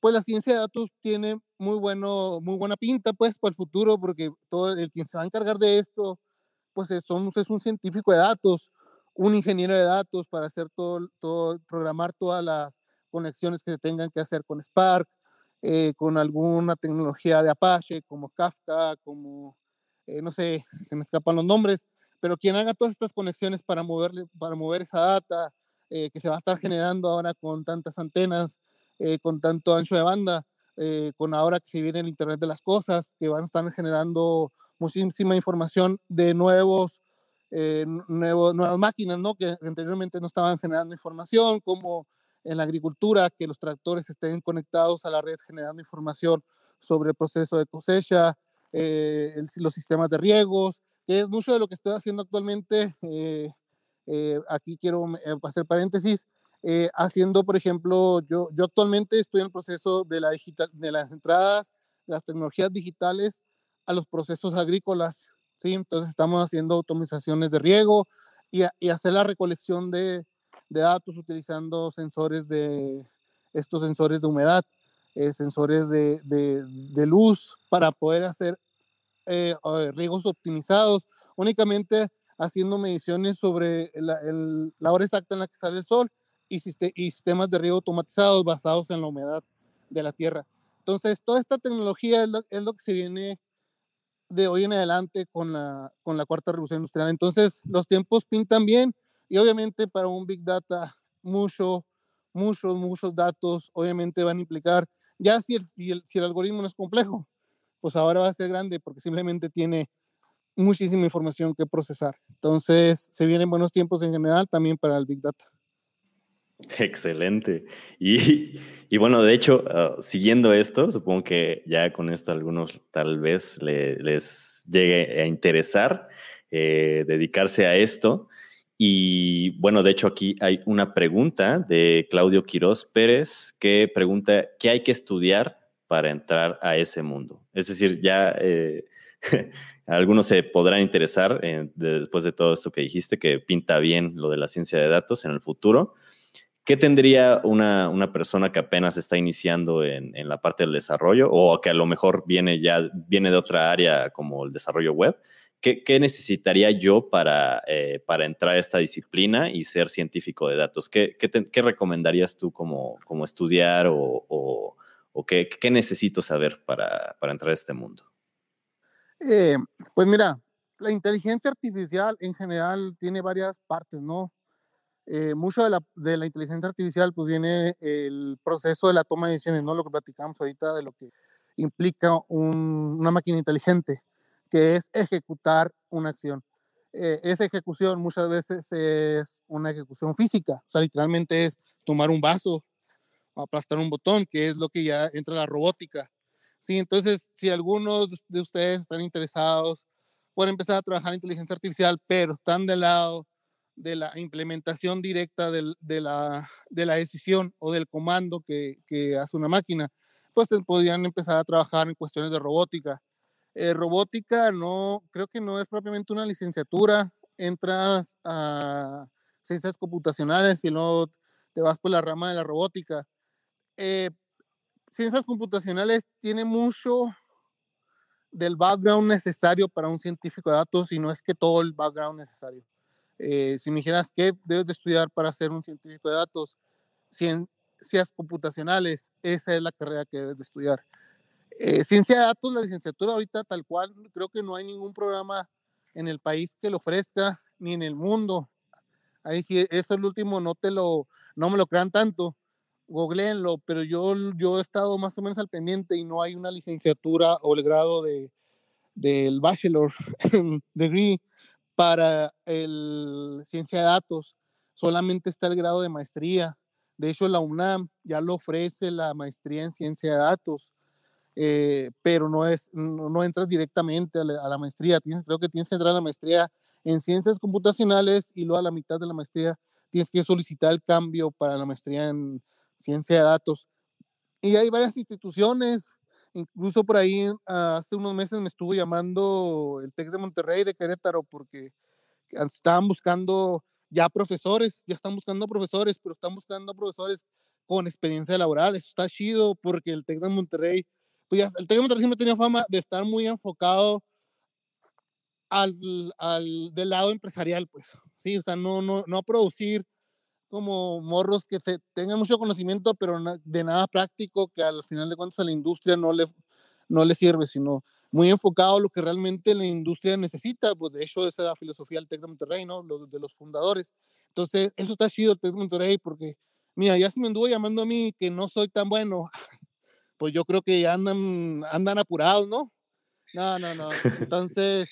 pues la ciencia de datos tiene muy, bueno, muy buena pinta pues para el futuro porque todo el quien se va a encargar de esto pues es, son, es un científico de datos, un ingeniero de datos para hacer todo, todo, programar todas las conexiones que se tengan que hacer con Spark, eh, con alguna tecnología de Apache, como Kafka, como, eh, no sé, se me escapan los nombres, pero quien haga todas estas conexiones para, moverle, para mover esa data eh, que se va a estar generando ahora con tantas antenas, con tanto ancho de banda, con ahora que se viene el Internet de las Cosas, que van a estar generando muchísima información de nuevos, nuevos nuevas máquinas, ¿no? Que anteriormente no estaban generando información, como en la agricultura, que los tractores estén conectados a la red generando información sobre el proceso de cosecha, eh, el, los sistemas de riegos, que es mucho de lo que estoy haciendo actualmente. Eh, eh, aquí quiero hacer paréntesis, haciendo, por ejemplo, yo, yo actualmente estoy en el proceso de, la digital, de las entradas de las tecnologías digitales a los procesos agrícolas. ¿sí? Entonces estamos haciendo automatizaciones de riego y, y hacer la recolección de, de datos utilizando sensores de estos sensores de humedad, eh, sensores de, de, de, luz para poder hacer eh, riegos optimizados. Únicamente haciendo mediciones sobre la, la hora exacta en la que sale el sol y, y sistemas de riego automatizados basados en la humedad de la tierra. Entonces, toda esta tecnología es lo, es lo, que se viene de hoy en adelante con la, con la cuarta revolución industrial. Entonces, los tiempos pintan bien y obviamente para un Big Data, mucho, muchos, muchos datos, obviamente van a implicar, ya si el, si el, si el algoritmo no es complejo, pues ahora va a ser grande porque simplemente tiene muchísima información que procesar. Entonces, se vienen buenos tiempos en general también para el Big Data. Excelente. Y, y bueno, de hecho, uh, siguiendo esto, supongo que ya con esto algunos tal vez le, les llegue a interesar eh, dedicarse a esto. Y bueno, de hecho aquí hay una pregunta de Claudio Quiroz Pérez que pregunta, ¿qué hay que estudiar para entrar a ese mundo? Es decir, ya eh, algunos se podrán interesar eh, después de todo esto que dijiste, que pinta bien lo de la ciencia de datos en el futuro. ¿Qué tendría una, una persona que apenas está iniciando en, en, la parte del desarrollo o que a lo mejor viene ya viene de otra área como el desarrollo web? ¿Qué, qué necesitaría yo para, eh, para entrar a esta disciplina y ser científico de datos? ¿Qué, qué, recomendarías tú como, como estudiar o, o, o qué, qué, necesito saber para, para, entrar a este mundo? Eh, pues mira, la inteligencia artificial en general tiene varias partes, ¿no? Eh, mucho de la, de la, inteligencia artificial pues viene el proceso de la toma de decisiones, ¿no? Lo que platicamos ahorita de lo que implica un, una máquina inteligente que es ejecutar una acción. Eh, esa ejecución muchas veces es una ejecución física, o sea, literalmente es tomar un vaso aplastar un botón, que es lo que ya entra la robótica. Sí, entonces, si algunos de ustedes están interesados, pueden empezar a trabajar en inteligencia artificial, pero están del lado de la implementación directa de, la, de la decisión o del comando que, que hace una máquina, pues podrían empezar a trabajar en cuestiones de robótica. Eh, robótica no, creo que no es propiamente una licenciatura, entras a ciencias computacionales y luego te vas por la rama de la robótica. Eh, ciencias computacionales tiene mucho del background necesario para un científico de datos y no es que todo el background necesario. Eh, si me dijeras qué debes de estudiar para ser un científico de datos, ciencias computacionales, esa es la carrera que debes de estudiar. Eh, ciencia de datos, la licenciatura ahorita tal cual, creo que no hay ningún programa en el país que lo ofrezca, ni en el mundo. Ahí sí, eso es el último, no te lo, no me lo crean tanto, googleenlo, pero yo, yo he estado más o menos al pendiente y no hay una licenciatura o el grado de, del bachelor degree para el ciencia de datos, solamente está el grado de maestría. De hecho, la UNAM ya lo ofrece la maestría en ciencia de datos eh, pero no, es, no, entras directamente a la, a la maestría. Tienes, creo que tienes que entrar a la maestría en ciencias computacionales y luego a la mitad de la maestría tienes que solicitar el cambio para la maestría en ciencia de datos. Y hay varias instituciones, incluso por ahí hace unos meses me estuvo llamando el TEC de Monterrey de Querétaro porque estaban buscando ya profesores, ya están buscando profesores, pero están buscando profesores con experiencia laboral. Eso está chido porque el TEC de Monterrey pues ya, el Tec de Monterrey siempre tenía fama de estar muy enfocado al, al, del lado empresarial, pues, sí, o sea, no, no, no producir como morros que se tengan mucho conocimiento, pero de nada práctico, que al final de cuentas a la industria no le, no le sirve, sino muy enfocado a lo que realmente la industria necesita, pues de hecho esa es la filosofía del TEC de Monterrey, ¿no? Los, de los fundadores. Entonces, eso está chido el TEC de Monterrey porque, mira, ya se me anduvo llamando a mí que no soy tan bueno, pues yo creo que andan, andan apurados, ¿no? No, no, no. Entonces,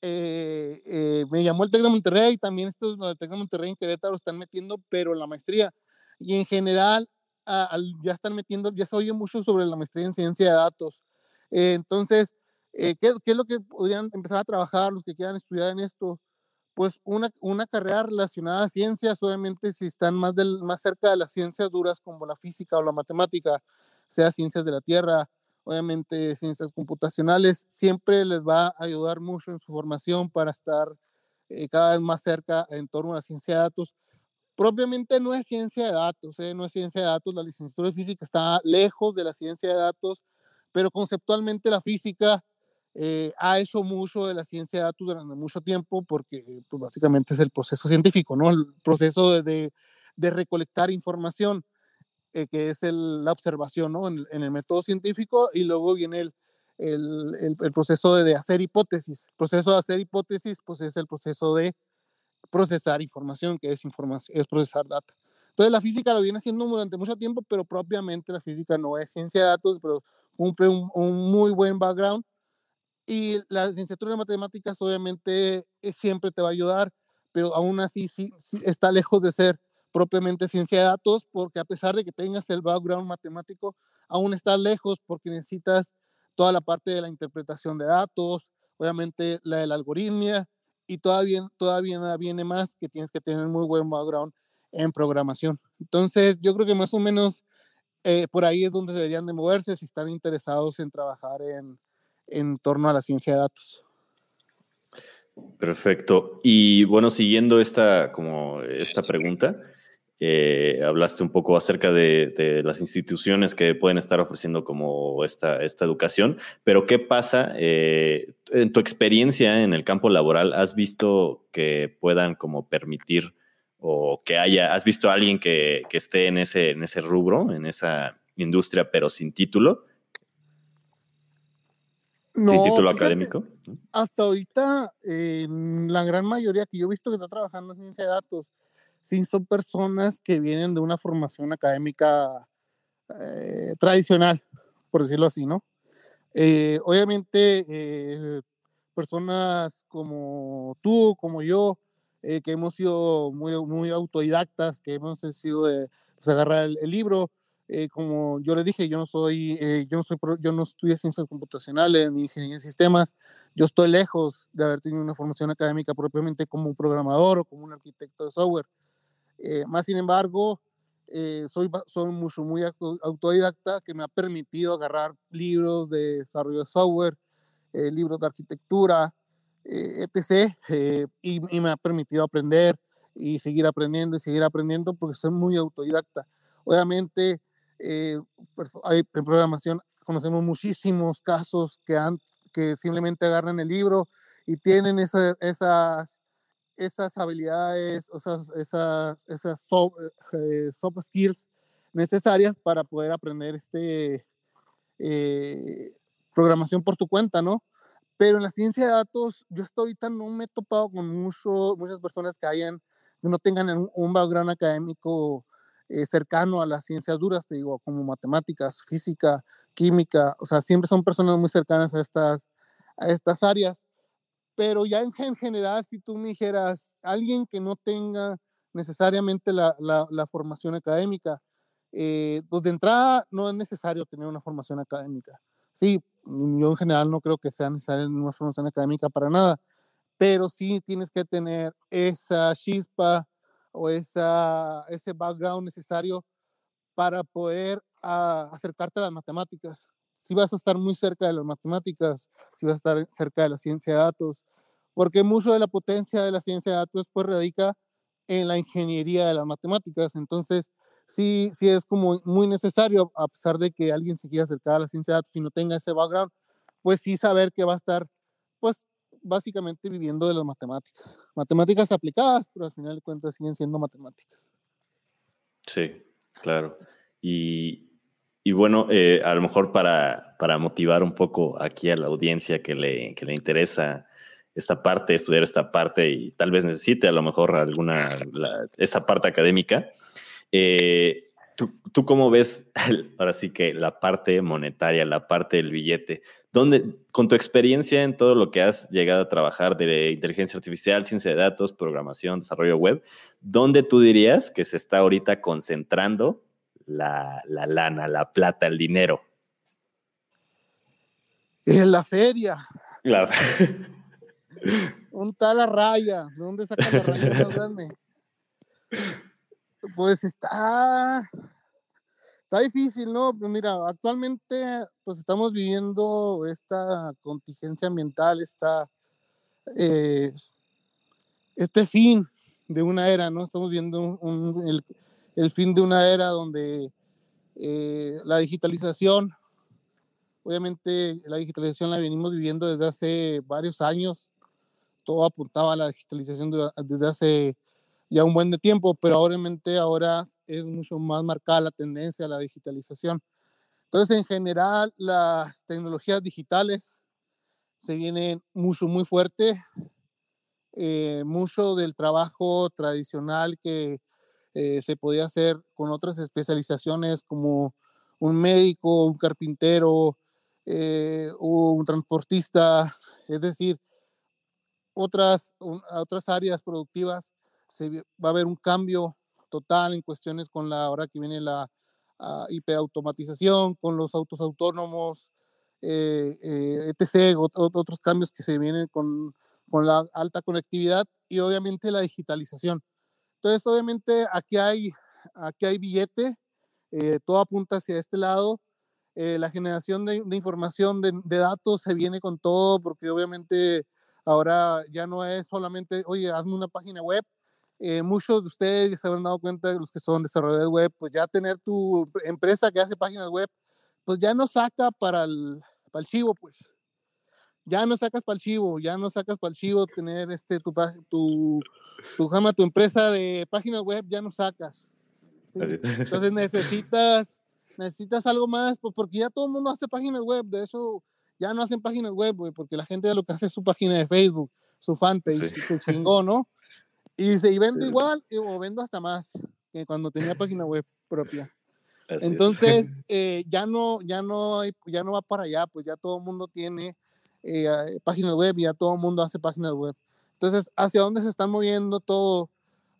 eh, eh, me llamó el TEC de Monterrey, también estos el TEC de Monterrey en Querétaro están metiendo, pero la maestría. Y en general, ya están metiendo, ya se oye mucho sobre la maestría en ciencia de datos. Eh, entonces, ¿qué, ¿qué, es lo que podrían empezar a trabajar los que quieran estudiar en esto? Pues una, una carrera relacionada a ciencias, obviamente si están más, del, más cerca de las ciencias duras como la física o la matemática, sea ciencias de la Tierra, obviamente ciencias computacionales, siempre les va a ayudar mucho en su formación para estar eh, cada vez más cerca en torno a la ciencia de datos. Propiamente no es ciencia de datos, eh, no es ciencia de datos, la licenciatura de física está lejos de la ciencia de datos, pero conceptualmente la física eh, ha hecho mucho de la ciencia de datos durante mucho tiempo porque pues, básicamente es el proceso científico, ¿no? El proceso de, de, recolectar información, eh, que es el, la observación, ¿no? En, en, el método científico y luego viene el, el, el proceso de, de, hacer hipótesis. El proceso de hacer hipótesis, pues es el proceso de procesar información, que es, información, es procesar data. Entonces la física lo viene haciendo durante mucho tiempo, pero propiamente la física no es ciencia de datos, pero cumple un, un muy buen background y la licenciatura de matemáticas obviamente eh, siempre te va a ayudar, pero aún así sí, sí, está lejos de ser propiamente ciencia de datos, porque a pesar de que tengas el background matemático, aún está lejos porque necesitas toda la parte de la interpretación de datos, obviamente la de la algoritmia, y todavía, todavía viene más que tienes que tener muy buen background en programación. Entonces, yo creo que más o menos eh, por ahí es donde deberían de moverse si están interesados en trabajar en, en torno a la ciencia de datos. Perfecto. Y bueno, siguiendo esta, como esta pregunta, eh, hablaste un poco acerca de, de, las instituciones que pueden estar ofreciendo como esta, esta educación, pero ¿qué pasa eh, en tu experiencia en el campo laboral? ¿Has visto que puedan como permitir o que haya, has visto a alguien que, que esté en ese, en ese rubro, en esa industria, pero sin título? No, sin título fíjate, académico. Hasta ahorita, eh, la gran mayoría que yo he visto que está trabajando en ciencia de datos, sí son personas que vienen de una formación académica eh, tradicional, por decirlo así, ¿no? Eh, obviamente, eh, personas como tú, como yo, que hemos sido muy, muy autodidactas, que hemos sido de pues, agarrar el, el libro, eh, como yo le dije, yo no soy, eh, yo no soy, yo no estudié ciencias computacionales ni ingeniería en sistemas. Yo estoy lejos de haber tenido una formación académica propiamente como un programador o como un arquitecto de software. Eh, más sin embargo, eh, soy, soy mucho, muy autodidacta que me ha permitido agarrar libros de desarrollo de software, eh, libros de arquitectura, etc. Y, y me ha permitido aprender y seguir aprendiendo y seguir aprendiendo porque soy muy autodidacta. Obviamente, eh, hay, en programación conocemos muchísimos casos que, han, que simplemente agarran el libro y tienen esa, esas, esas habilidades, esas, esas, esas soft, eh, soft, skills necesarias para poder aprender este, eh, programación por tu cuenta, ¿no? Pero en la ciencia de datos, yo hasta ahorita no me he topado con mucho, muchas personas que hayan, que no tengan un, un background académico eh, cercano a las ciencias duras, te digo, como matemáticas, física, química, o sea, siempre son personas muy cercanas a estas, a estas áreas. Pero ya en, en general, si tú me dijeras, alguien que no tenga necesariamente la, la, la formación académica, eh, pues de entrada no es necesario tener una formación académica. Sí, yo en general no creo que sea necesaria una formación académica para nada, pero sí tienes que tener esa chispa, o esa, ese background necesario para poder uh, acercarte a las matemáticas. Si vas a estar muy cerca de las matemáticas, si vas a estar cerca de la ciencia de datos, porque mucho de la potencia de la ciencia de datos pues radica en la ingeniería de las matemáticas. Entonces, sí, sí es como muy necesario, a pesar de que alguien se quiera acercar a la ciencia de datos y no tenga ese background, pues sí saber que va a estar pues básicamente viviendo de las matemáticas. Matemáticas aplicadas, pero al final de cuentas siguen siendo matemáticas. Sí, claro. Y, y bueno, eh, a lo mejor para, para, motivar un poco aquí a la audiencia que le, que le interesa esta parte, estudiar esta parte y tal vez necesite a lo mejor alguna, esa parte académica. Eh, ¿tú, ¿Tú cómo ves ahora sí que la parte monetaria, la parte del billete? ¿Dónde, con tu experiencia en todo lo que has llegado a trabajar de inteligencia artificial, ciencia de datos, programación, desarrollo web, ¿dónde tú dirías que se está ahorita concentrando la, la lana, la plata, el dinero? En la feria. La... Un tal la raya. ¿De dónde sacan la raya más grande? Pues está Está difícil, ¿no? Pues mira, actualmente pues estamos viviendo esta contingencia ambiental, esta, eh, este fin de una era, ¿no? Estamos viendo un, un, el, el, fin de una era donde eh, la digitalización Obviamente la digitalización la venimos viviendo desde hace varios años. Todo apuntaba a la digitalización desde hace ya un buen de tiempo, pero obviamente ahora es mucho más marcada la tendencia a la digitalización. Entonces, en general, las tecnologías digitales se vienen mucho, muy fuerte. Eh, mucho del trabajo tradicional que eh, se podía hacer con otras especializaciones como un médico, un carpintero, eh, un transportista, es decir, otras, otras áreas productivas, se, va a haber un cambio total en cuestiones con la hora que viene la uh, hiperautomatización, con los autos autónomos, eh, etc., otros cambios que se vienen con, con la alta conectividad y obviamente la digitalización. Entonces, obviamente aquí hay, aquí hay billete, eh, todo apunta hacia este lado. Eh, la generación de, de información, de, datos se viene con todo, porque obviamente ahora ya no es solamente, oye, hazme una página web. Eh, muchos de ustedes ya se habrán dado cuenta, los que son desarrolladores web, pues ya tener tu empresa que hace páginas web, pues ya no saca para el, para el chivo, pues. Ya no sacas para el chivo, ya no sacas para el chivo tener este, tu, tu, tu, jama, tu empresa de páginas web, ya no sacas. ¿sí? Entonces necesitas, necesitas algo más, pues porque ya todo el mundo hace páginas web, de eso ya no hacen páginas web, porque la gente ya lo que hace es su página de Facebook, su fanpage, sí. se chingó, ¿no? Y se y vendo igual, o vendo hasta más que cuando tenía página web propia. Así Entonces, eh, ya no, ya no, ya no va para allá, pues ya todo el mundo tiene eh, páginas web y ya todo el mundo hace páginas web. Entonces, ¿hacia dónde se está moviendo todo?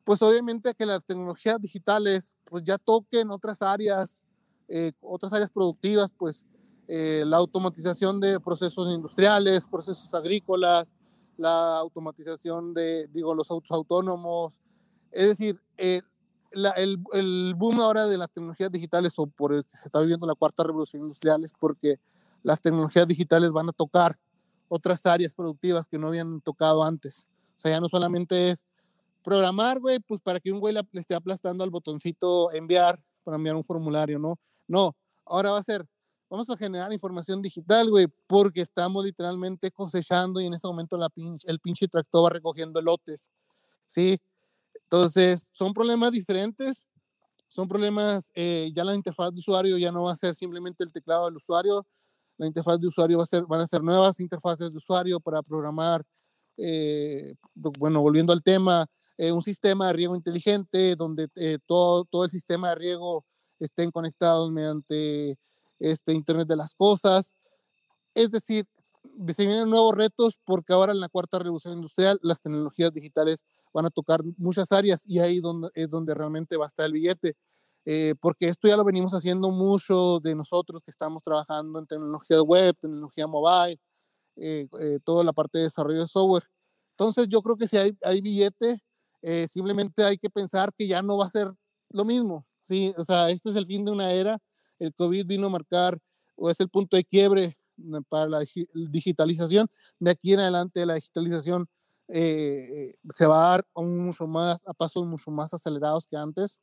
Pues obviamente que las tecnologías digitales, pues ya toquen otras áreas, eh, otras áreas productivas, pues eh, la automatización de procesos industriales, procesos agrícolas, la automatización de, digo, los autos autónomos. Es decir, eh, la, el, el, boom ahora de las tecnologías digitales o por el que se está viviendo la cuarta revolución industrial es porque las tecnologías digitales van a tocar otras áreas productivas que no habían tocado antes. O sea, ya no solamente es programar, güey, pues para que un güey le, esté aplastando al botoncito enviar, para enviar un formulario, ¿no? No, ahora va a ser, vamos a generar información digital, güey, porque estamos literalmente cosechando y en este momento la pinche, el pinche tractor va recogiendo lotes, ¿sí? Entonces, son problemas diferentes, son problemas, eh, ya la interfaz de usuario ya no va a ser simplemente el teclado del usuario, la interfaz de usuario va a ser, van a ser nuevas interfaces de usuario para programar, eh, bueno, volviendo al tema, eh, un sistema de riego inteligente donde eh, todo, todo el sistema de riego estén conectados mediante este Internet de las Cosas. Es decir, se vienen nuevos retos porque ahora en la cuarta revolución industrial las tecnologías digitales van a tocar muchas áreas y ahí donde, es donde realmente va a estar el billete. Eh, porque esto ya lo venimos haciendo mucho de nosotros que estamos trabajando en tecnología web, tecnología mobile, eh, eh, toda la parte de desarrollo de software. Entonces yo creo que si hay, hay billete, eh, simplemente hay que pensar que ya no va a ser lo mismo. ¿sí? O sea, este es el fin de una era. El COVID vino a marcar, o es el punto de quiebre para la digitalización. De aquí en adelante la digitalización eh, se va a dar mucho más, a pasos mucho más acelerados que antes.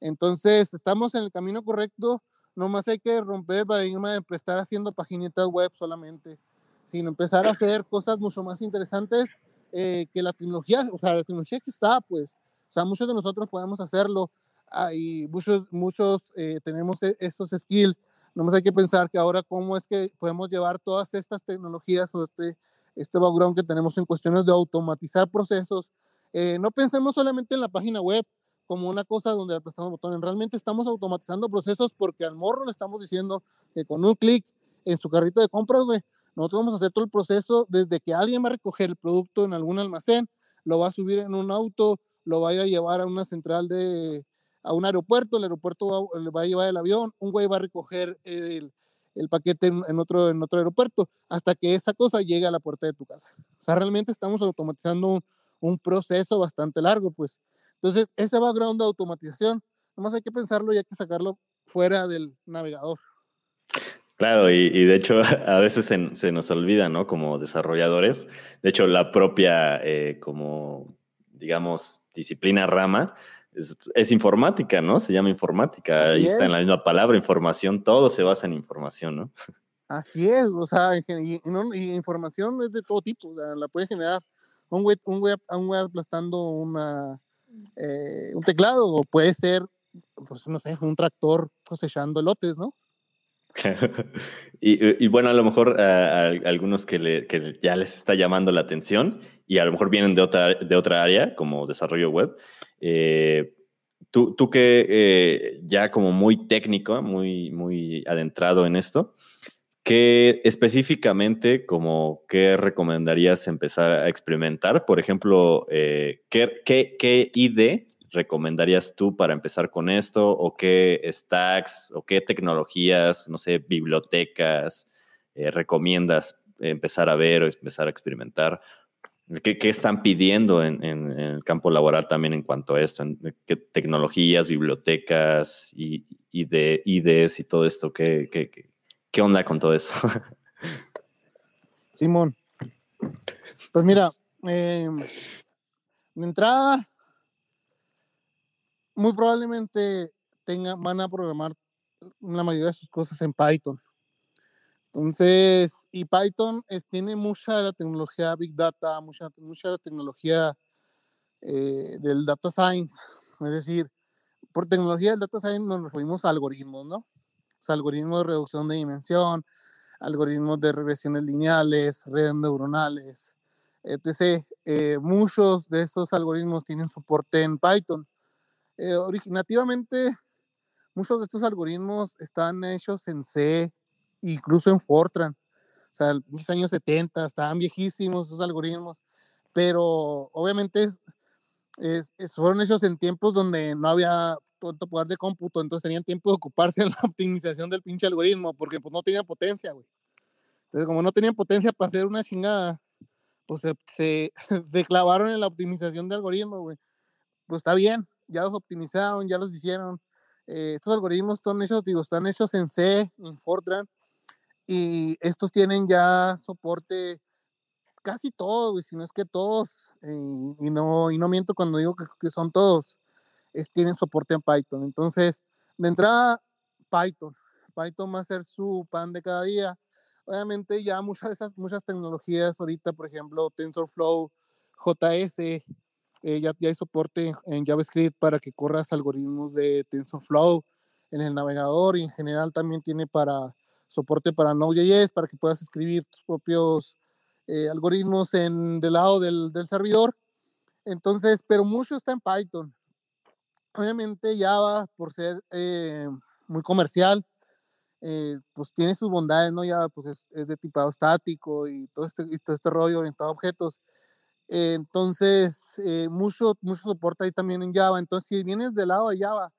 Entonces, estamos en el camino correcto. Nomás hay que romper el paradigma de estar haciendo paginitas web solamente, sino empezar a hacer cosas mucho más interesantes eh, que la tecnología, o sea, la tecnología que está, pues, o sea, muchos de nosotros podemos hacerlo ah, y muchos, muchos eh, tenemos esos skills. Nomás hay que pensar que ahora cómo es que podemos llevar todas estas tecnologías o este, este background que tenemos en cuestiones de automatizar procesos. Eh, no pensemos solamente en la página web como una cosa donde apretamos botones. Realmente estamos automatizando procesos porque al morro le estamos diciendo que con un clic en su carrito de compras, güey, nosotros vamos a hacer todo el proceso desde que alguien va a recoger el producto en algún almacén, lo va a subir en un auto, lo va a ir a llevar a una central de, a un aeropuerto, el aeropuerto va, le va a llevar el avión, un güey va a recoger el, el paquete en, en, otro, en otro aeropuerto, hasta que esa cosa llegue a la puerta de tu casa. O sea, realmente estamos automatizando un, un proceso bastante largo, pues. Entonces, ese background de automatización, nomás hay que pensarlo y hay que sacarlo fuera del navegador. Claro, y, y, de hecho a veces se, se, nos olvida, ¿no? Como desarrolladores. De hecho, la propia, eh, como, digamos, disciplina rama es, es, informática, ¿no? Se llama informática. Así Ahí es. está en la misma palabra, información. Todo se basa en información, ¿no? Así es, o sea, y, información es de todo tipo, o sea, la puede generar un güey, un güey, un aplastando una, eh, un teclado, o puede ser, pues no sé, un tractor cosechando lotes, ¿no? y, bueno, a lo mejor eh, algunos que, le, que, ya les está llamando la atención y a lo mejor vienen de otra, de otra área, como desarrollo web. Eh, tú, tú que ya como muy técnico, muy, muy adentrado en esto, ¿qué específicamente como qué recomendarías empezar a experimentar? Por ejemplo, ¿qué, qué, qué ID recomendarías tú para empezar con esto? ¿O qué stacks o qué tecnologías, no sé, bibliotecas eh, recomiendas empezar a ver o empezar a experimentar? ¿Qué, están pidiendo en, el campo laboral también en cuanto a esto? ¿Qué tecnologías, bibliotecas y, de IDs y todo esto? ¿Qué, qué, onda con todo eso? Simón, pues mira, eh, de entrada, muy probablemente tengan, van a programar la mayoría de sus cosas en Python. Entonces, y Python tiene mucha de la tecnología Big Data, mucha, mucha de la tecnología eh, del Data Science. Es decir, por tecnología del Data Science nos referimos a algoritmos, ¿no? Algoritmos de reducción de dimensión, algoritmos de regresiones lineales, redes neuronales, etc. Eh, muchos de estos algoritmos tienen soporte en Python. Eh, originativamente, muchos de estos algoritmos están hechos en C, incluso en Fortran. O sea, en los años 70 estaban viejísimos esos algoritmos, pero obviamente es, fueron hechos en tiempos donde no había poder de cómputo, entonces tenían tiempo de ocuparse en la optimización del pinche algoritmo, porque pues no tenían potencia, güey. Entonces, como no tenían potencia para hacer una chingada, pues se, se, clavaron en la optimización de algoritmos, güey. Pues está bien, ya los optimizaron, ya los hicieron. Eh, estos algoritmos están hechos, digo, están hechos en C, en Fortran, y estos tienen ya soporte casi todos, si no es que todos, eh, y, no, y no miento cuando digo que, son todos, es, tienen soporte en Python. Entonces, de entrada, Python. Python va a ser su pan de cada día. Obviamente ya muchas de esas, muchas tecnologías ahorita, por ejemplo, TensorFlow, JS, eh, ya, hay soporte en, JavaScript para que corras algoritmos de TensorFlow en el navegador y en general también tiene para soporte para Node.js para que puedas escribir tus propios eh, algoritmos en, del lado del, del, servidor. Entonces, pero mucho está en Python. Obviamente Java, por ser eh, muy comercial, pues tiene sus bondades, ¿no? Java pues es, es de tipado estático y todo este, y todo este rollo orientado a objetos entonces, eh, mucho, mucho soporte ahí también en Java. Entonces, si vienes del lado de Java,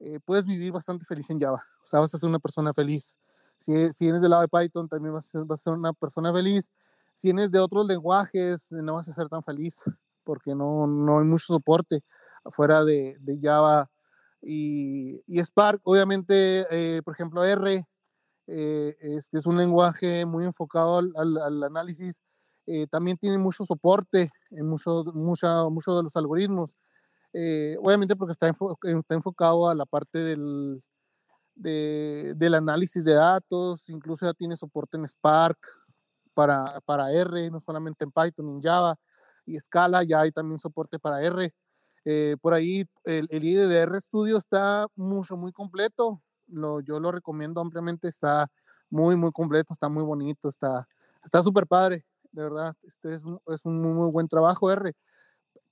eh, puedes vivir bastante feliz en Java. O sea, vas a ser una persona feliz. Si, si vienes del lado de Python, también vas a, ser, vas a ser una persona feliz. Si vienes de otros lenguajes, no vas a ser tan feliz porque no, no hay mucho soporte afuera de, Java y, Spark. Obviamente, eh, por ejemplo, R es, es, un lenguaje muy enfocado al, análisis eh, también tiene mucho soporte en muchos mucho, de los algoritmos. Eh, obviamente porque está, está, enfocado a la parte del, de, del análisis de datos, incluso ya tiene soporte en Spark para, para R, no solamente en Python, en Java y Scala, ya hay también soporte para R. Eh, por ahí el, el IDE de RStudio está mucho, muy completo. Lo, yo lo recomiendo ampliamente, está muy, muy completo, está muy bonito, está súper padre de verdad, este es un, es un muy, buen trabajo, R.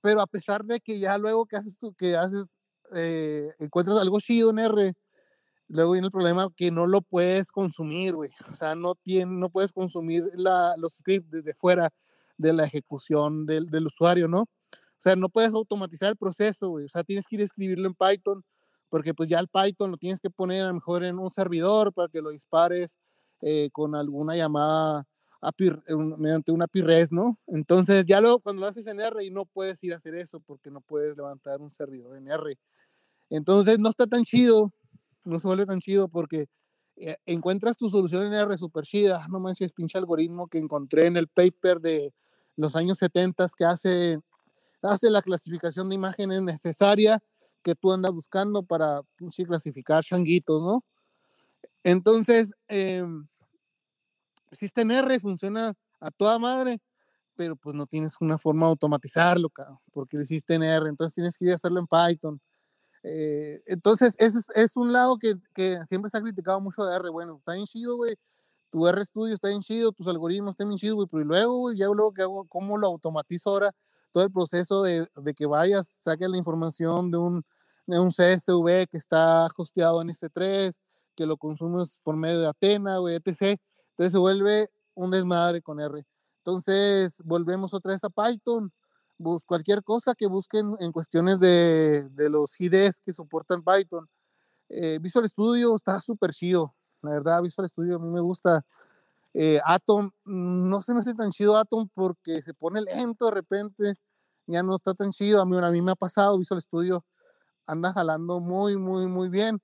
Pero a pesar de que ya luego que haces, que haces eh, encuentras algo chido en R, luego viene el problema que no lo puedes consumir, güey. O sea, no, tiene, no puedes consumir la, los scripts desde fuera de la ejecución del, del, usuario, ¿no? O sea, no puedes automatizar el proceso. O sea, tienes que ir a escribirlo en Python, porque pues ya el Python lo tienes que poner a lo mejor en un servidor para que lo dispares eh, con alguna llamada mediante una PIRES, ¿no? Entonces ya luego cuando lo haces en R y no puedes ir a hacer eso porque no puedes levantar un servidor en R. Entonces no está tan chido, no se vuelve tan chido porque eh, encuentras tu solución en R super chida, no manches, pinche algoritmo que encontré en el paper de los años 70 que hace, hace la clasificación de imágenes necesaria que tú andas buscando para pinche clasificar changuitos, ¿no? Entonces, eh, en R, funciona a toda madre, pero pues no tienes una forma de automatizarlo, cabrón, porque lo hiciste en R, entonces tienes que ir a hacerlo en Python. Eh, entonces, ese es, es, un lado que, que, siempre se ha criticado mucho de R. Bueno, está bien chido, güey. Tu R Studio está bien chido, tus algoritmos están bien chidos, güey. Pero luego, güey, ya luego que hago, ¿cómo lo automatizo ahora? Todo el proceso de, de que vayas, saques la información de un, de un CSV que está hosteado en S3, que lo consumes por medio de Atena, güey, etc. Entonces se vuelve un desmadre con R. Entonces, volvemos otra vez a Python. Bus, cualquier cosa que busquen en cuestiones de, de los IDs que soportan Python. Eh, Visual Studio está súper chido. La verdad, Visual Studio a mí me gusta. Eh, Atom, mm, no se me hace tan chido Atom porque se pone lento de repente. Ya no está tan chido. A mí, a mí me ha pasado Visual Studio. Anda jalando muy, muy, muy bien.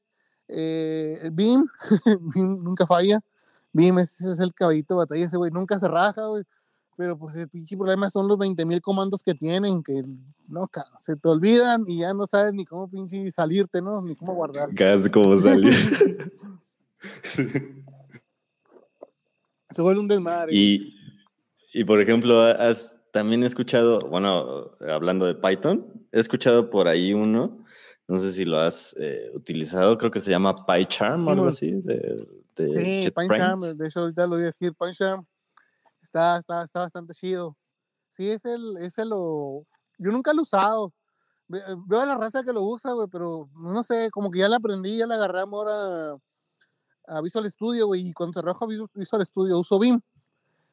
Eh, Beam, Beam nunca falla. Beam ese es el caballito de batalla. Ese güey nunca se raja, güey pero pues el pinche problema son los 20.000 comandos que tienen, que no, se te olvidan y ya no sabes ni cómo pinche salirte, ¿no? Ni cómo guardar. Casi cómo salir. se vuelve un desmadre. Y, y por ejemplo, has también escuchado, bueno, hablando de Python, he escuchado por ahí uno, no sé si lo has eh, utilizado, creo que se llama PyCharm o algo así. De, de sí, PyCharm, de hecho ahorita lo voy a decir, PyCharm Está, está, está bastante chido. Sí, es el, es el, lo, yo nunca lo he usado. Veo a la raza que lo usa, güey, pero no sé, como que ya la aprendí, ya la agarramos ahora a Visual Studio, güey, y cuando trabajo a Visual Studio uso BIM.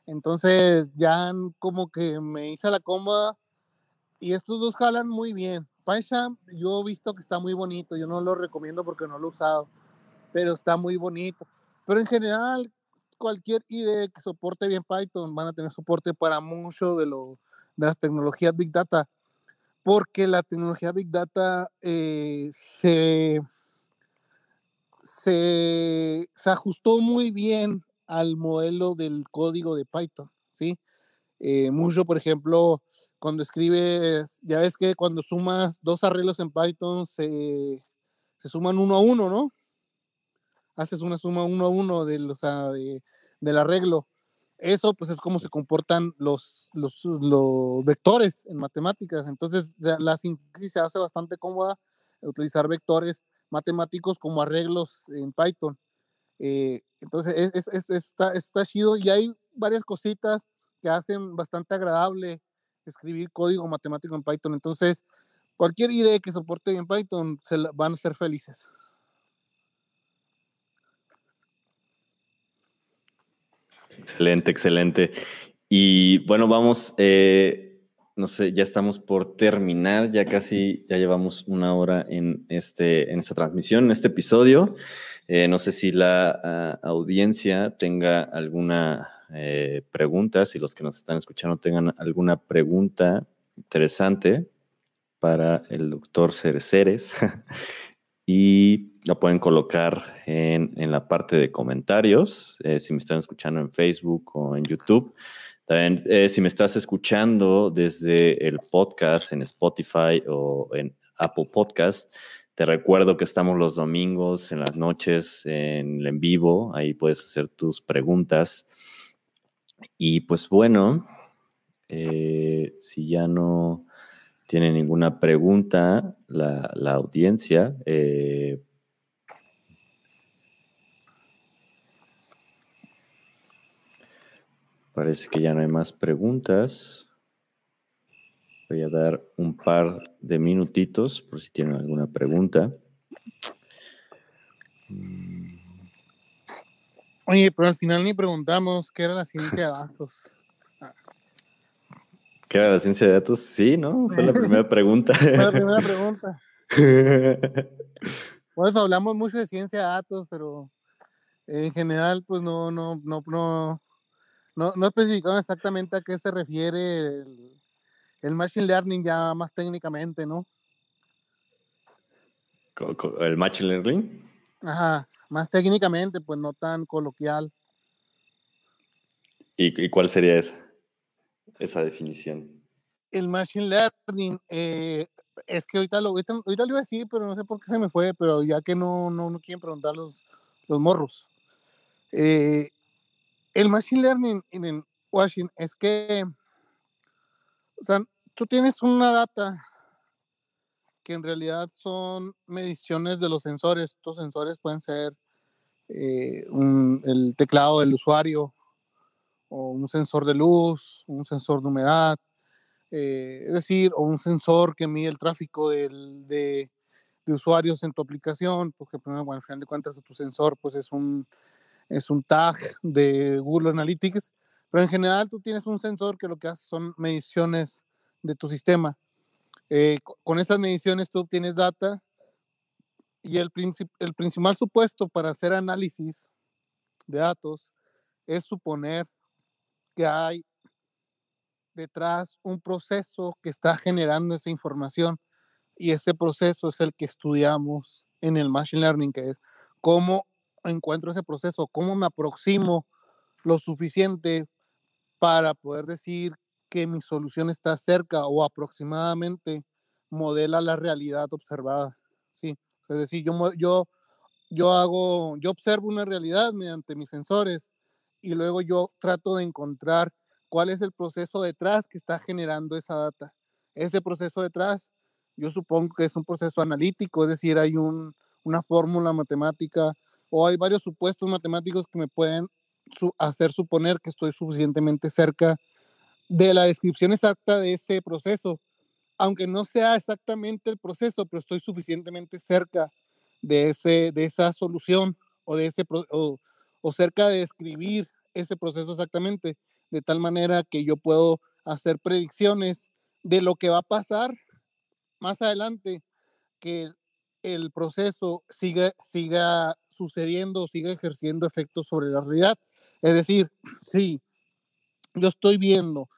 Entonces ya como que me hice la cómoda y estos dos jalan muy bien. PyChamp yo he visto que está muy bonito, yo no lo recomiendo porque no lo he usado, pero está muy bonito. Pero en general cualquier IDE que soporte bien Python van a tener soporte para mucho de, lo, de las tecnologías Big Data, porque la tecnología Big Data eh, se, se, ajustó muy bien al modelo del código de Python, ¿sí? Eh, mucho, por ejemplo, cuando escribes, ya ves que cuando sumas dos arreglos en Python se, se suman uno a uno, ¿no? haces una suma uno a uno del, de, del arreglo. Eso pues es como se comportan los, los, los vectores en matemáticas. Entonces la síntesis se hace bastante cómoda utilizar vectores matemáticos como arreglos en Python. Eh, entonces es, es, está, está chido y hay varias cositas que hacen bastante agradable escribir código matemático en Python. Entonces, cualquier idea que soporte en Python se van a ser felices. Excelente, excelente. Y bueno, vamos, eh, no sé, ya estamos por terminar, ya casi, ya llevamos una hora en, este, en esta transmisión, en este episodio. Eh, no sé si la ah, audiencia tenga alguna eh, pregunta, si los que nos están escuchando tengan alguna pregunta interesante para el doctor Cereceres. y la pueden colocar en, la parte de comentarios, eh, si me están escuchando en Facebook o en YouTube. Eh, si me estás escuchando desde el podcast en Spotify o en Apple Podcast, te recuerdo que estamos los domingos en las noches en, en vivo, ahí puedes hacer tus preguntas. Y pues bueno, eh, si ya no tiene ninguna pregunta la, la audiencia, eh, Parece que ya no hay más preguntas. Voy a dar un par de minutitos por si tienen alguna pregunta. Oye, pero al final ni preguntamos qué era la ciencia de datos. ¿Qué era la ciencia de datos? Sí, ¿no? Fue la primera pregunta. Fue la primera pregunta. Pues hablamos mucho de ciencia de datos, pero en general, pues no, no, no, no, no, no especificaron exactamente a qué se refiere el, Machine Learning ya más técnicamente, ¿no? ¿El Machine Learning? Ajá, más técnicamente, pues no tan coloquial. ¿Y, cuál sería esa, esa definición? El Machine Learning, eh, es que ahorita lo, ahorita, lo iba a decir, pero no sé por qué se me fue, pero ya que no, no, no quieren preguntar los, los morros. Eh, el machine learning en Washington es que, o sea, tú tienes una data que en realidad son mediciones de los sensores. Estos sensores pueden ser eh, el teclado del usuario o un sensor de luz, un sensor de humedad, eh, es decir, o un sensor que mide el tráfico del, de, de, usuarios en tu aplicación, porque bueno, al final de cuentas tu sensor pues es un, es un tag de Google Analytics, pero en general tú tienes un sensor que lo que hace son mediciones de tu sistema. Eh, con estas mediciones tú obtienes data y el, el principal supuesto para hacer análisis de datos es suponer que hay detrás un proceso que está generando esa información y ese proceso es el que estudiamos en el Machine Learning, que es cómo encuentro ese proceso, cómo me aproximo lo suficiente para poder decir que mi solución está cerca o aproximadamente modela la realidad observada. Sí, es decir, yo, yo, yo hago, yo observo una realidad mediante mis sensores y luego yo trato de encontrar cuál es el proceso detrás que está generando esa data. Ese proceso detrás, yo supongo que es un proceso analítico, es decir, hay un, una fórmula matemática o hay varios supuestos matemáticos que me pueden hacer suponer que estoy suficientemente cerca de la descripción exacta de ese proceso, aunque no sea exactamente el proceso, pero estoy suficientemente cerca de, ese, de esa solución o, de ese, o, o cerca de describir ese proceso exactamente de tal manera que yo puedo hacer predicciones de lo que va a pasar más adelante, que el proceso siga, siga sucediendo, siga ejerciendo efectos sobre la realidad. Es decir, si yo estoy viendo,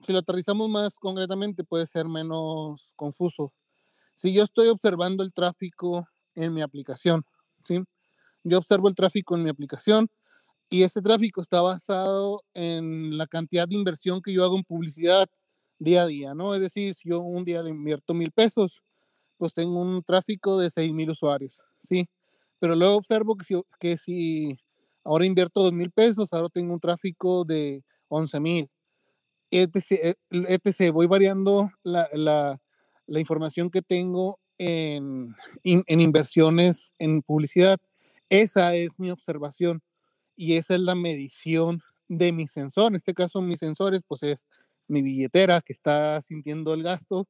si lo aterrizamos más concretamente puede ser menos confuso. Si yo estoy observando el tráfico en mi aplicación, ¿sí? Yo observo el tráfico en mi aplicación y ese tráfico está basado en la cantidad de inversión que yo hago en publicidad día a día, ¿no? Es decir, si yo un día le invierto mil pesos, pues tengo un tráfico de seis mil usuarios, ¿sí? Pero luego observo que si, que si ahora invierto dos mil pesos, ahora tengo un tráfico de once mil, etc, etc. Voy variando la, la, la información que tengo en, en inversiones en publicidad. Esa es mi observación y esa es la medición de mi sensor. En este caso, mis sensores, pues es mi billetera que está sintiendo el gasto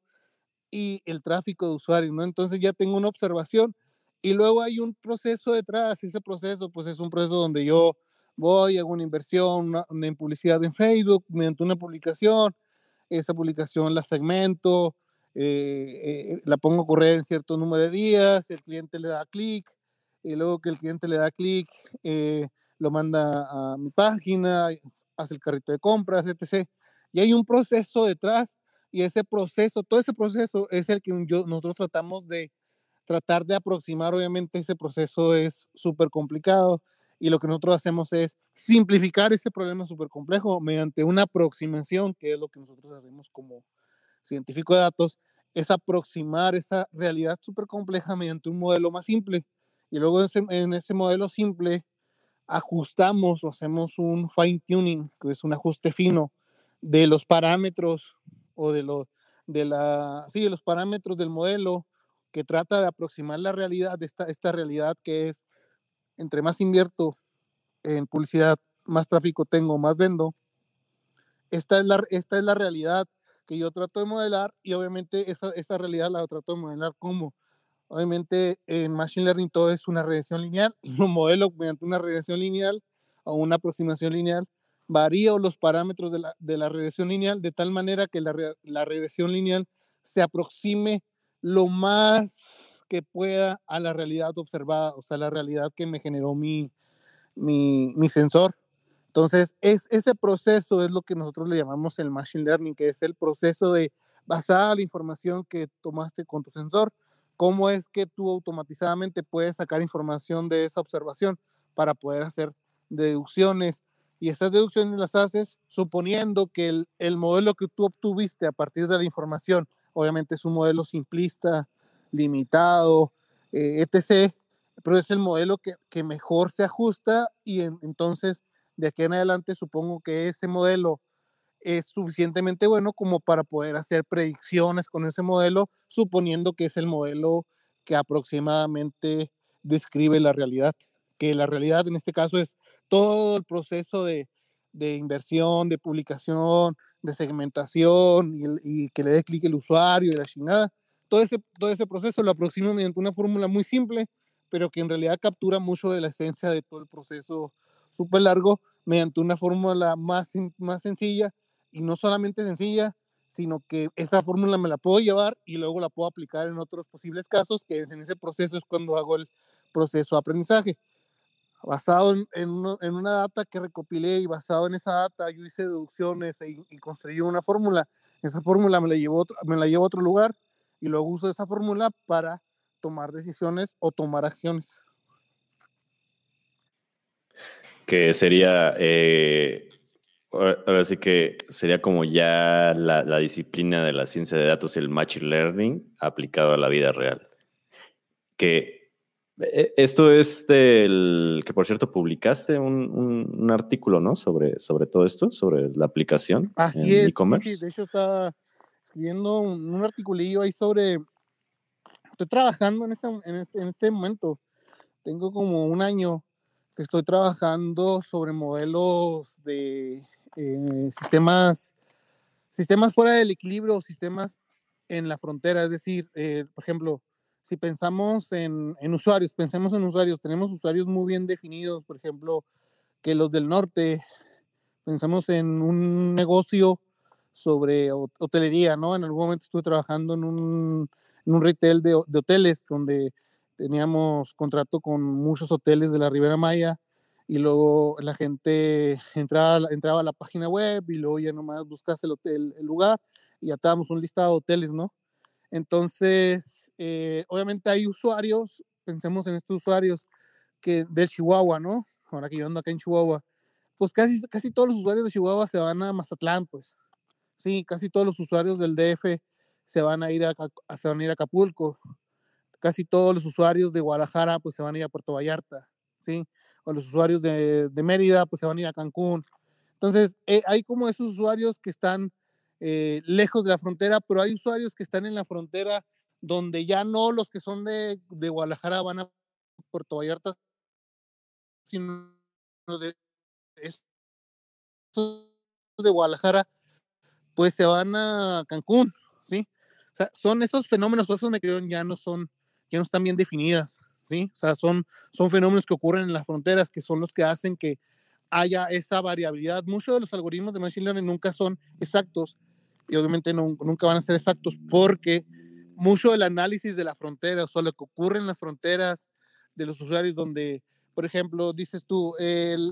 y el tráfico de usuarios, ¿no? Entonces ya tengo una observación y luego hay un proceso detrás. Ese proceso, pues es un proceso donde yo voy, hago una inversión una, en publicidad en Facebook mediante una publicación. Esa publicación la segmento, eh, eh, la pongo a correr en cierto número de días, el cliente le da clic y luego que el cliente le da clic, eh, lo manda a mi página, hace el carrito de compras, etc. Y hay un proceso detrás y ese proceso, todo ese proceso es el que yo, nosotros tratamos de tratar de aproximar. Obviamente ese proceso es súper complicado y lo que nosotros hacemos es simplificar ese problema súper complejo mediante una aproximación, que es lo que nosotros hacemos como científico de datos, es aproximar esa realidad súper compleja mediante un modelo más simple. Y luego en ese modelo simple ajustamos o hacemos un fine tuning, que es un ajuste fino de los parámetros o de los de la sí, de los parámetros del modelo que trata de aproximar la realidad de esta, esta realidad que es entre más invierto en publicidad, más tráfico tengo, más vendo. Esta es la, esta es la realidad que yo trato de modelar y obviamente esa, esa realidad la trato de modelar como Obviamente en Machine Learning todo es una regresión lineal. Un modelo mediante una regresión lineal o una aproximación lineal varía los parámetros de la, de la regresión lineal de tal manera que la, regresión lineal se aproxime lo más que pueda a la realidad observada, o sea, la realidad que me generó mi, mi, mi sensor. Entonces, es, ese proceso es lo que nosotros le llamamos el Machine Learning, que es el proceso de basar la información que tomaste con tu sensor, cómo es que tú automatizadamente puedes sacar información de esa observación para poder hacer deducciones. Y esas deducciones las haces suponiendo que el, el modelo que tú obtuviste a partir de la información, obviamente es un modelo simplista, limitado, eh, etc., pero es el modelo que, que, mejor se ajusta y en, entonces de aquí en adelante supongo que ese modelo es suficientemente bueno como para poder hacer predicciones con ese modelo, suponiendo que es el modelo que aproximadamente describe la realidad, que la realidad en este caso es todo el proceso de, de inversión, de publicación, de segmentación y, que le dé clic el usuario y la chingada. Todo ese, todo ese proceso lo aproximo mediante una fórmula muy simple, pero que en realidad captura mucho de la esencia de todo el proceso súper largo mediante una fórmula más, más sencilla y no solamente sencilla, sino que esa fórmula me la puedo llevar y luego la puedo aplicar en otros posibles casos, que en ese proceso es cuando hago el proceso de aprendizaje basado en, una data que recopilé y basado en esa data yo hice deducciones e, y construí una fórmula. Esa fórmula me la, llevo, me la llevo a otro lugar y luego uso esa fórmula para tomar decisiones o tomar acciones. Que sería, eh, ahora sí que sería como ya la, la disciplina de la ciencia de datos y el machine learning aplicado a la vida real. Que esto es del que, por cierto, publicaste un, artículo, ¿no? Sobre, sobre todo esto, sobre la aplicación. Así es. Sí, de hecho, estaba escribiendo un, articulillo ahí sobre. Estoy trabajando en este, en, este, en este momento. Tengo como un año que estoy trabajando sobre modelos de eh, sistemas, sistemas fuera del equilibrio, sistemas en la frontera. Es decir, eh, por ejemplo, si pensamos en, usuarios, pensemos en usuarios, tenemos usuarios muy bien definidos, por ejemplo, que los del norte, pensamos en un negocio sobre hotelería, ¿no? En algún momento estuve trabajando en un, en un retail de, hoteles donde teníamos contrato con muchos hoteles de la Ribera Maya y luego la gente entraba, entraba a la página web y luego ya nomás buscas el, el lugar y ya estábamos un listado de hoteles, ¿no? Entonces, eh, obviamente hay usuarios, pensemos en estos usuarios que de Chihuahua, ¿no? Ahora que yo ando acá en Chihuahua, pues casi, casi todos los usuarios de Chihuahua se van a Mazatlán, pues. Sí, casi todos los usuarios del DF se van a ir a, se van a, ir a Acapulco. Casi todos los usuarios de Guadalajara, pues se van a ir a Puerto Vallarta, ¿sí? O los usuarios de, de Mérida, pues se van a ir a Cancún. Entonces, eh, hay como esos usuarios que están eh, lejos de la frontera, pero hay usuarios que están en la frontera donde ya no los que son de, de Guadalajara van a Puerto Vallarta, sino de, de Guadalajara, pues se van a Cancún, ¿sí? O sea, son esos fenómenos, esos me ya no son, ya no están bien definidas, ¿sí? O sea, son, son fenómenos que ocurren en las fronteras, que son los que hacen que haya esa variabilidad. Muchos de los algoritmos de Machine Learning nunca son exactos y obviamente nunca van a ser exactos porque mucho del análisis de la frontera, o sea, lo que ocurre en las fronteras de los usuarios, donde, por ejemplo, dices tú,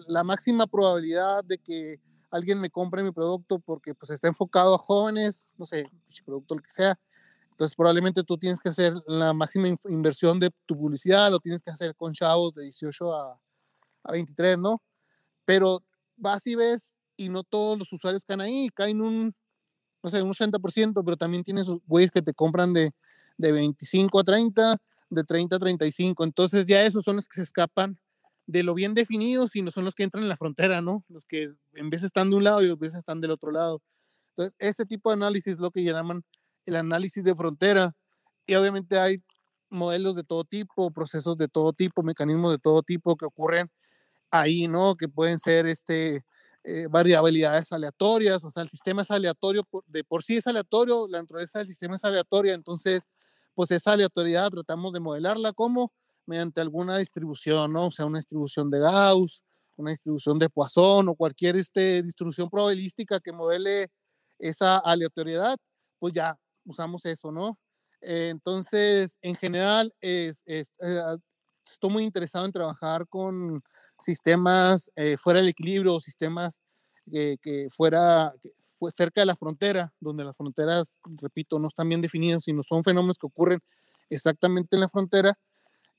la máxima probabilidad de que alguien me compre mi producto porque pues está enfocado a jóvenes, no sé, producto lo que sea, entonces probablemente tú tienes que hacer la máxima inversión de tu publicidad, lo tienes que hacer con chavos de 18 a, a 23, ¿no? Pero vas y ves y no todos los usuarios caen ahí, caen un no sé, un 80%, pero también tienes güeyes que te compran de, de 25 a 30, de 30 a 35. Entonces ya esos son los que se escapan de lo bien definidos y no son los que entran en la frontera, ¿no? Los que en vez están de un lado y los veces están del otro lado. Entonces, ese tipo de análisis es lo que llaman el análisis de frontera. Y obviamente hay modelos de todo tipo, procesos de todo tipo, mecanismos de todo tipo que ocurren ahí, ¿no? Que pueden ser este, eh, variabilidades aleatorias, o sea, el sistema es aleatorio, de por sí es aleatorio, la naturaleza del sistema es aleatoria, entonces, pues esa aleatoriedad tratamos de modelarla como mediante alguna distribución, ¿no? O sea, una distribución de Gauss, una distribución de Poisson o cualquier este, distribución probabilística que modele esa aleatoriedad, pues ya usamos eso, ¿no? Eh, entonces, en general, es, es, eh, estoy muy interesado en trabajar con sistemas eh, fuera del equilibrio, sistemas que fuera cerca de la frontera, donde las fronteras, repito, no están bien definidas, sino son fenómenos que ocurren exactamente en la frontera.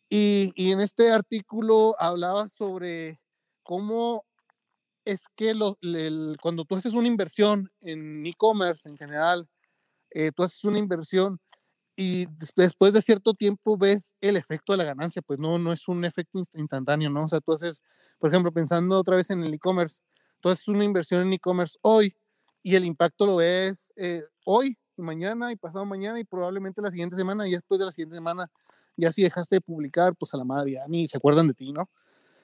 Y, y en este artículo hablaba sobre cómo es que lo, cuando tú haces una inversión en e-commerce en general, eh, tú haces una inversión y después de cierto tiempo ves el efecto de la ganancia, pues no, no es un efecto instantáneo, ¿no? O sea, tú haces, por ejemplo, pensando otra vez en el e-commerce, tú haces una inversión en e-commerce hoy y el impacto lo ves eh, hoy y mañana y pasado mañana y probablemente la siguiente semana y después de la siguiente semana ya si dejaste de publicar, pues a la madre ya ni se acuerdan de ti, ¿no?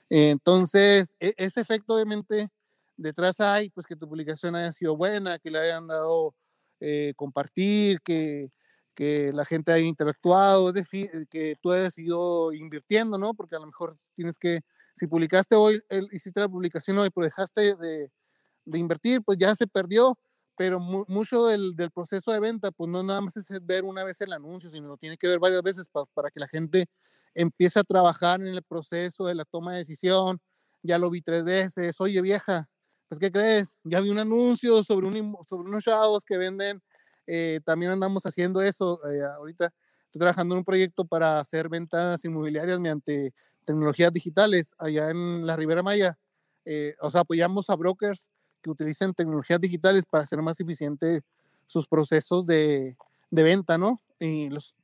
entonces, e, ese efecto obviamente detrás hay, pues que tu publicación haya sido buena, que le hayan dado eh, compartir, que, que la gente haya interactuado, que tú hayas ido invirtiendo, ¿no? Porque a lo mejor tienes que, si publicaste hoy, hiciste la publicación hoy, pero dejaste de, invertir, pues ya se perdió, pero mucho del, proceso de venta, pues no nada más es ver una vez el anuncio, sino lo tiene que ver varias veces para, que la gente empiece a trabajar en el proceso de la toma de decisión. Ya lo vi tres veces, oye vieja, pues ¿qué crees? Ya vi un anuncio sobre, sobre unos chavos que venden, eh, también andamos haciendo eso, eh, ahorita estoy trabajando en un proyecto para hacer ventas inmobiliarias mediante tecnologías digitales allá en la Ribera Maya. Eh, o sea, apoyamos a brokers que utilicen tecnologías digitales para hacer más eficiente sus procesos de, de venta, ¿no? Y los,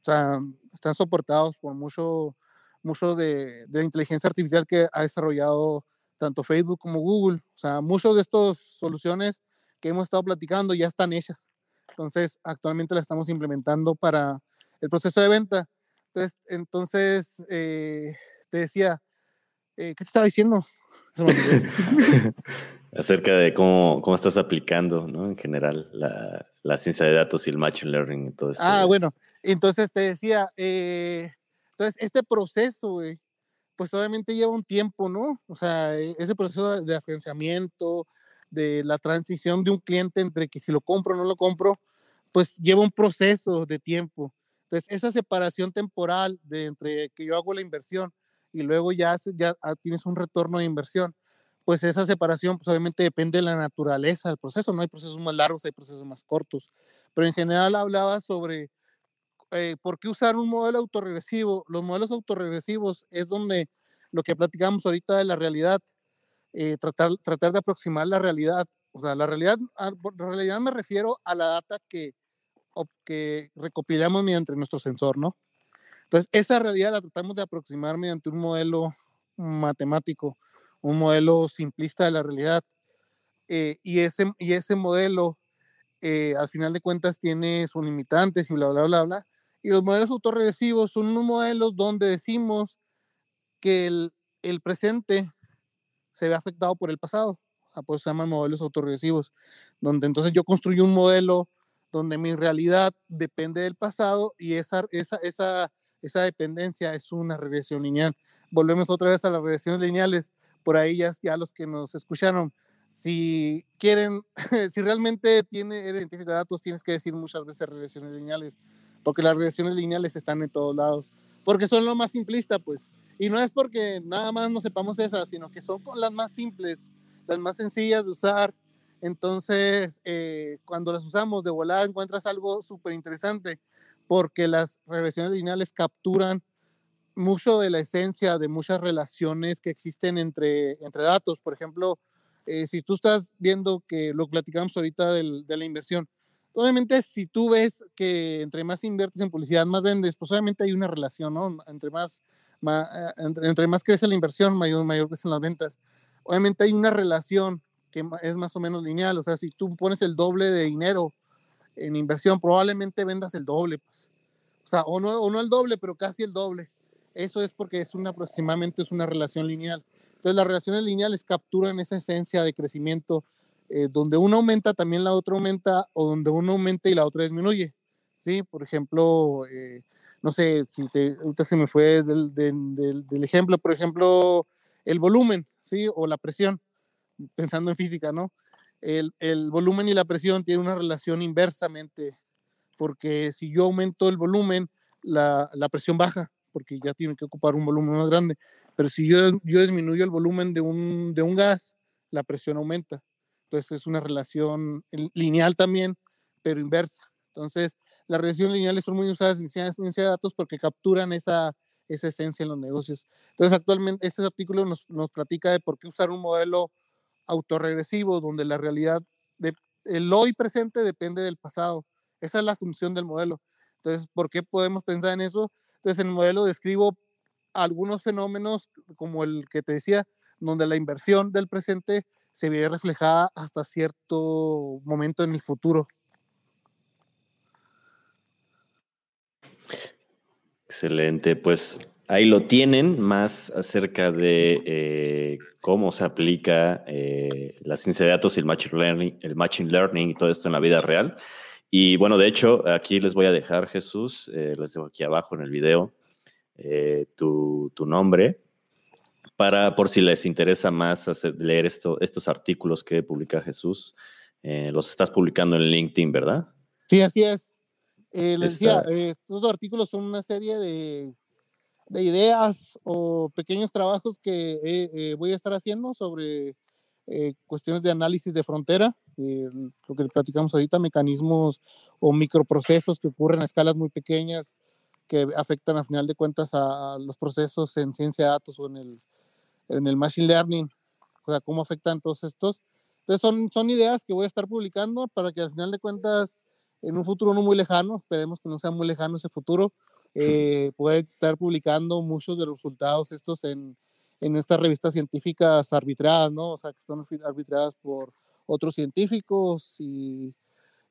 están soportados por mucho, mucho de, de, inteligencia artificial que ha desarrollado tanto Facebook como Google. O sea, muchas de estas soluciones que hemos estado platicando ya están hechas. Entonces, actualmente las estamos implementando para el proceso de venta. Entonces, entonces eh, te decía, eh, ¿qué te estaba diciendo? acerca de cómo, cómo estás aplicando, ¿no? En general, la, la, ciencia de datos y el machine learning y todo eso. Ah, bueno, entonces te decía, eh, entonces este proceso, pues obviamente lleva un tiempo, ¿no? O sea, e, ese proceso de agenciamiento, de la transición de un cliente entre que si lo compro o no lo compro, pues lleva un proceso de tiempo. Entonces, esa separación temporal de entre que yo hago la inversión y luego ya, ya ah, tienes un retorno de inversión, pues esa separación pues obviamente depende de la naturaleza del proceso, no hay procesos más largos, hay procesos más cortos, pero en general hablaba sobre eh, por qué usar un modelo autorregresivo. Los modelos autorregresivos es donde lo que platicamos ahorita de la realidad, eh, tratar, tratar de aproximar la realidad. O sea, la realidad, ah, la realidad me refiero a la data que, que recopilamos mediante nuestro sensor, ¿no? Entonces, esa realidad la tratamos de aproximar mediante un modelo matemático un modelo simplista de la realidad. Eh, y, ese, y ese modelo, eh, al final de cuentas, tiene sus limitantes y bla, bla, bla, bla. Y los modelos autorregresivos son unos modelos donde decimos que el, el presente se ve afectado por el pasado. O sea, se llaman modelos autorregresivos, donde entonces yo construyo un modelo donde mi realidad depende del pasado y esa, esa, esa, esa dependencia es una regresión lineal. Volvemos otra vez a las regresiones lineales por ahí ya, ya los que nos escucharon, si quieren, si realmente tiene identificado datos, tienes que decir muchas veces regresiones lineales, porque las regresiones lineales están en todos lados, porque son lo más simplista, pues. Y no es porque nada más no sepamos esas, sino que son las más simples, las más sencillas de usar. Entonces, eh, cuando las usamos de volada, encuentras algo súper interesante, porque las regresiones lineales capturan mucho de la esencia de muchas relaciones que existen entre, entre datos. Por ejemplo, eh, si tú estás viendo que lo platicamos ahorita del, de la inversión, obviamente si tú ves que entre más inviertes en publicidad, más vendes, pues obviamente hay una relación, ¿no? Entre más, eh, entre, más crece la inversión, mayor, mayor crecen las ventas. Obviamente hay una relación que es más o menos lineal, o sea, si tú pones el doble de dinero en inversión, probablemente vendas el doble, pues. O sea, o no, o no el doble, pero casi el doble. Eso es porque es una, aproximadamente es una relación lineal. Entonces las relaciones lineales capturan esa esencia de crecimiento eh, donde uno aumenta, también la otra aumenta, o donde uno aumenta y la otra disminuye. ¿sí? Por ejemplo, eh, no sé, si te, ahorita se me fue del, del, del, ejemplo, por ejemplo, el volumen, ¿sí? O la presión, pensando en física, ¿no? El, el, volumen y la presión tienen una relación inversamente, porque si yo aumento el volumen, la, la presión baja porque ya tiene que ocupar un volumen más grande. Pero si yo, yo disminuyo el volumen de un, de un gas, la presión aumenta. Entonces es una relación lineal también, pero inversa. Entonces, las relaciones lineales son muy usadas en ciencia de datos porque capturan esa, esa esencia en los negocios. Entonces, actualmente, este artículo nos, nos platica de por qué usar un modelo autorregresivo donde la realidad, de, el hoy presente depende del pasado. Esa es la asunción del modelo. Entonces, ¿por qué podemos pensar en eso? Entonces, en el modelo describo algunos fenómenos como el que te decía, donde la inversión del presente se ve reflejada hasta cierto momento en el futuro. Excelente, pues ahí lo tienen, más acerca de eh, cómo se aplica eh, la ciencia de datos y el machine, learning, el machine learning y todo esto en la vida real. Y bueno, de hecho, aquí les voy a dejar, Jesús, eh, les dejo aquí abajo en el video tu, tu, nombre, para por si les interesa más hacer, leer esto, estos artículos que publica Jesús. los estás publicando en LinkedIn, ¿verdad? Sí, así es. les decía, estos artículos son una serie de de ideas o pequeños trabajos que eh, eh, voy a estar haciendo sobre eh, cuestiones de análisis de frontera, lo que platicamos ahorita, mecanismos o microprocesos que ocurren a escalas muy pequeñas que afectan a final de cuentas a, los procesos en ciencia de datos o en el, en el machine learning, o sea, cómo afectan todos estos. Entonces son, son ideas que voy a estar publicando para que al final de cuentas, en un futuro no muy lejano, esperemos que no sea muy lejano ese futuro, eh, poder estar publicando muchos de los resultados estos en, en estas revistas científicas arbitradas, ¿no? O sea, que están arbitradas por otros científicos y,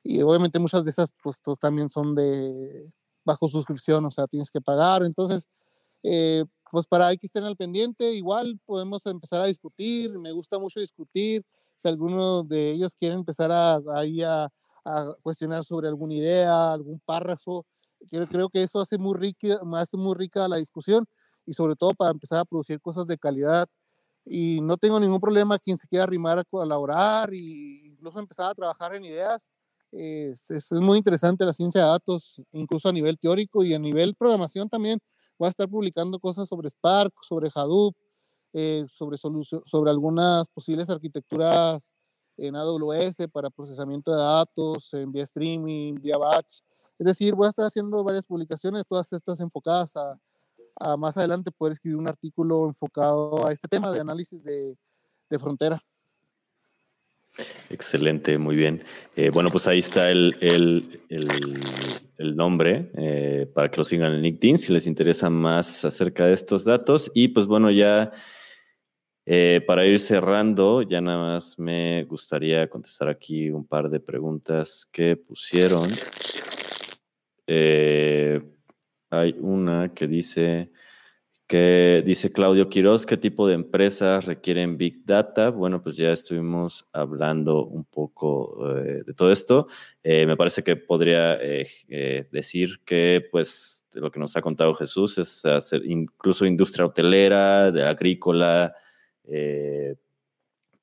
y obviamente muchas de esas pues también son de bajo suscripción, o sea, tienes que pagar. Entonces, eh, pues para ahí que estén al pendiente, igual podemos empezar a discutir, me gusta mucho discutir, si alguno de ellos quiere empezar a, a, a cuestionar sobre alguna idea, algún párrafo, Creo, que eso hace muy, rica, hace muy rica la discusión y sobre todo para empezar a producir cosas de calidad. Y no tengo ningún problema quien se quiera arrimar a colaborar e incluso empezar a trabajar en ideas. Es, es, muy interesante la ciencia de datos, incluso a nivel teórico y a nivel programación también. Voy a estar publicando cosas sobre Spark, sobre Hadoop, eh, sobre, sobre algunas posibles arquitecturas en AWS para procesamiento de datos, en vía streaming, vía batch. Es decir, voy a estar haciendo varias publicaciones, todas estas enfocadas a, más adelante poder escribir un artículo enfocado a este tema de análisis de, frontera. Excelente, muy bien. Eh, bueno, pues ahí está el, el, nombre eh, para que lo sigan en LinkedIn si les interesa más acerca de estos datos. Y pues bueno, ya eh, para ir cerrando, ya nada más me gustaría contestar aquí un par de preguntas que pusieron. Eh, hay una que dice que dice Claudio Quiroz, ¿qué tipo de empresas requieren Big Data? Bueno, pues ya estuvimos hablando un poco eh, de todo esto. Eh, me parece que podría decir que, pues, lo que nos ha contado Jesús es hacer incluso industria hotelera, de agrícola,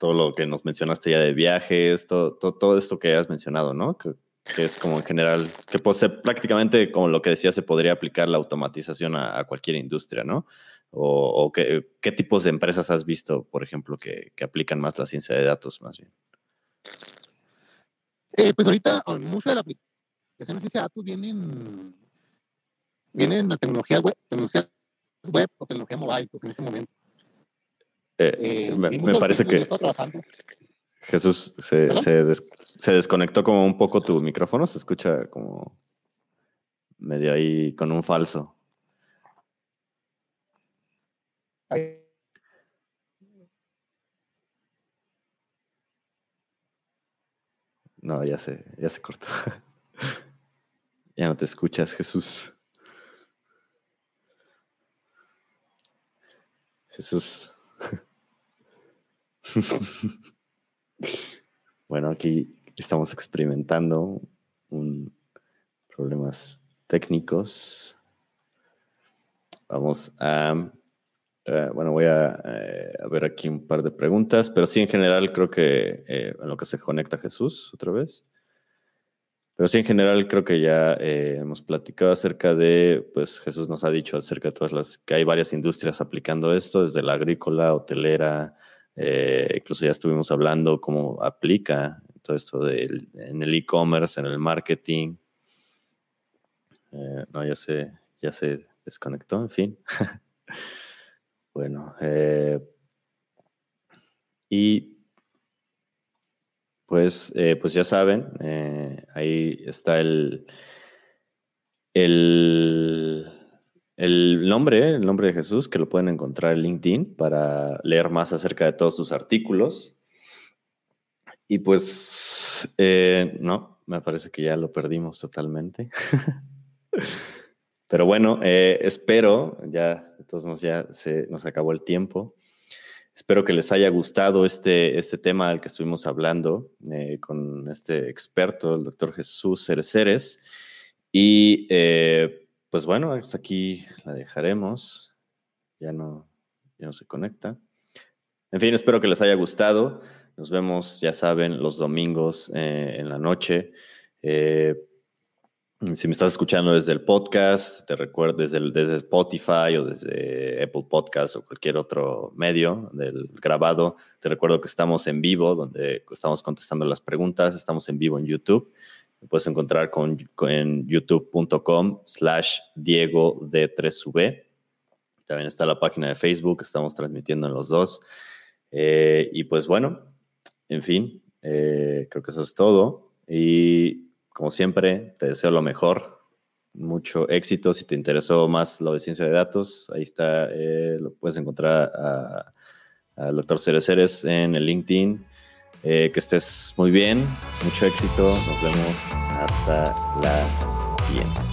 todo lo que nos mencionaste ya de viajes, todo, todo, esto que has mencionado, ¿no? que es como en general, que pues, prácticamente, como lo que decía, se podría aplicar la automatización a, cualquier industria, ¿no? O, qué, tipos de empresas has visto, por ejemplo, que, aplican más la ciencia de datos, más bien. Eh, pues ahorita, mucho de la aplicación de ciencia de datos vienen, vienen la tecnología web, tecnología web o tecnología mobile, pues en este momento. Eh, eh, me, me parece que... Jesús, se, se, desconectó como un poco tu micrófono, se escucha como medio ahí con un falso. No, ya se, ya se cortó. ya no te escuchas, Jesús. Jesús. Bueno, aquí estamos experimentando problemas técnicos. Vamos a, eh, bueno, voy eh, a, ver aquí un par de preguntas, pero sí en general creo que eh, en lo que se conecta Jesús otra vez. Pero sí en general creo que ya hemos platicado acerca de, pues Jesús nos ha dicho acerca de todas las, que hay varias industrias aplicando esto, desde la agrícola, hotelera, eh, incluso ya estuvimos hablando cómo aplica todo esto en el e-commerce, en el marketing. Eh, no, ya se, ya se desconectó, en fin. bueno, eh, y pues, pues ya saben, ahí está el, el, el nombre, el nombre de Jesús, que lo pueden encontrar en LinkedIn para leer más acerca de todos sus artículos. Y pues, eh, no, me parece que ya lo perdimos totalmente. Pero bueno, eh, espero, ya, todos modos, ya se nos acabó el tiempo. Espero que les haya gustado este, este tema del que estuvimos hablando eh, con este experto, el doctor Jesús Cereceres. Y pues bueno, hasta aquí la dejaremos. Ya no, ya no se conecta. En fin, espero que les haya gustado. Nos vemos, ya saben, los domingos eh, en la noche. Eh, si me estás escuchando desde el podcast, te recuerdo desde, desde, Spotify o desde Apple Podcast o cualquier otro medio del grabado, te recuerdo que estamos en vivo, donde estamos contestando las preguntas, estamos en vivo en YouTube. Me puedes encontrar con, en youtube.com slash Diego de 3V. También está la página de Facebook, estamos transmitiendo en los dos. Eh, y pues bueno, en fin, eh, creo que eso es todo. Y como siempre, te deseo lo mejor. Mucho éxito. Si te interesó más lo de ciencia de datos, ahí está, eh, lo puedes encontrar al doctor Ceres en el LinkedIn. Eh, que estés muy bien, mucho éxito. Nos vemos hasta la siguiente.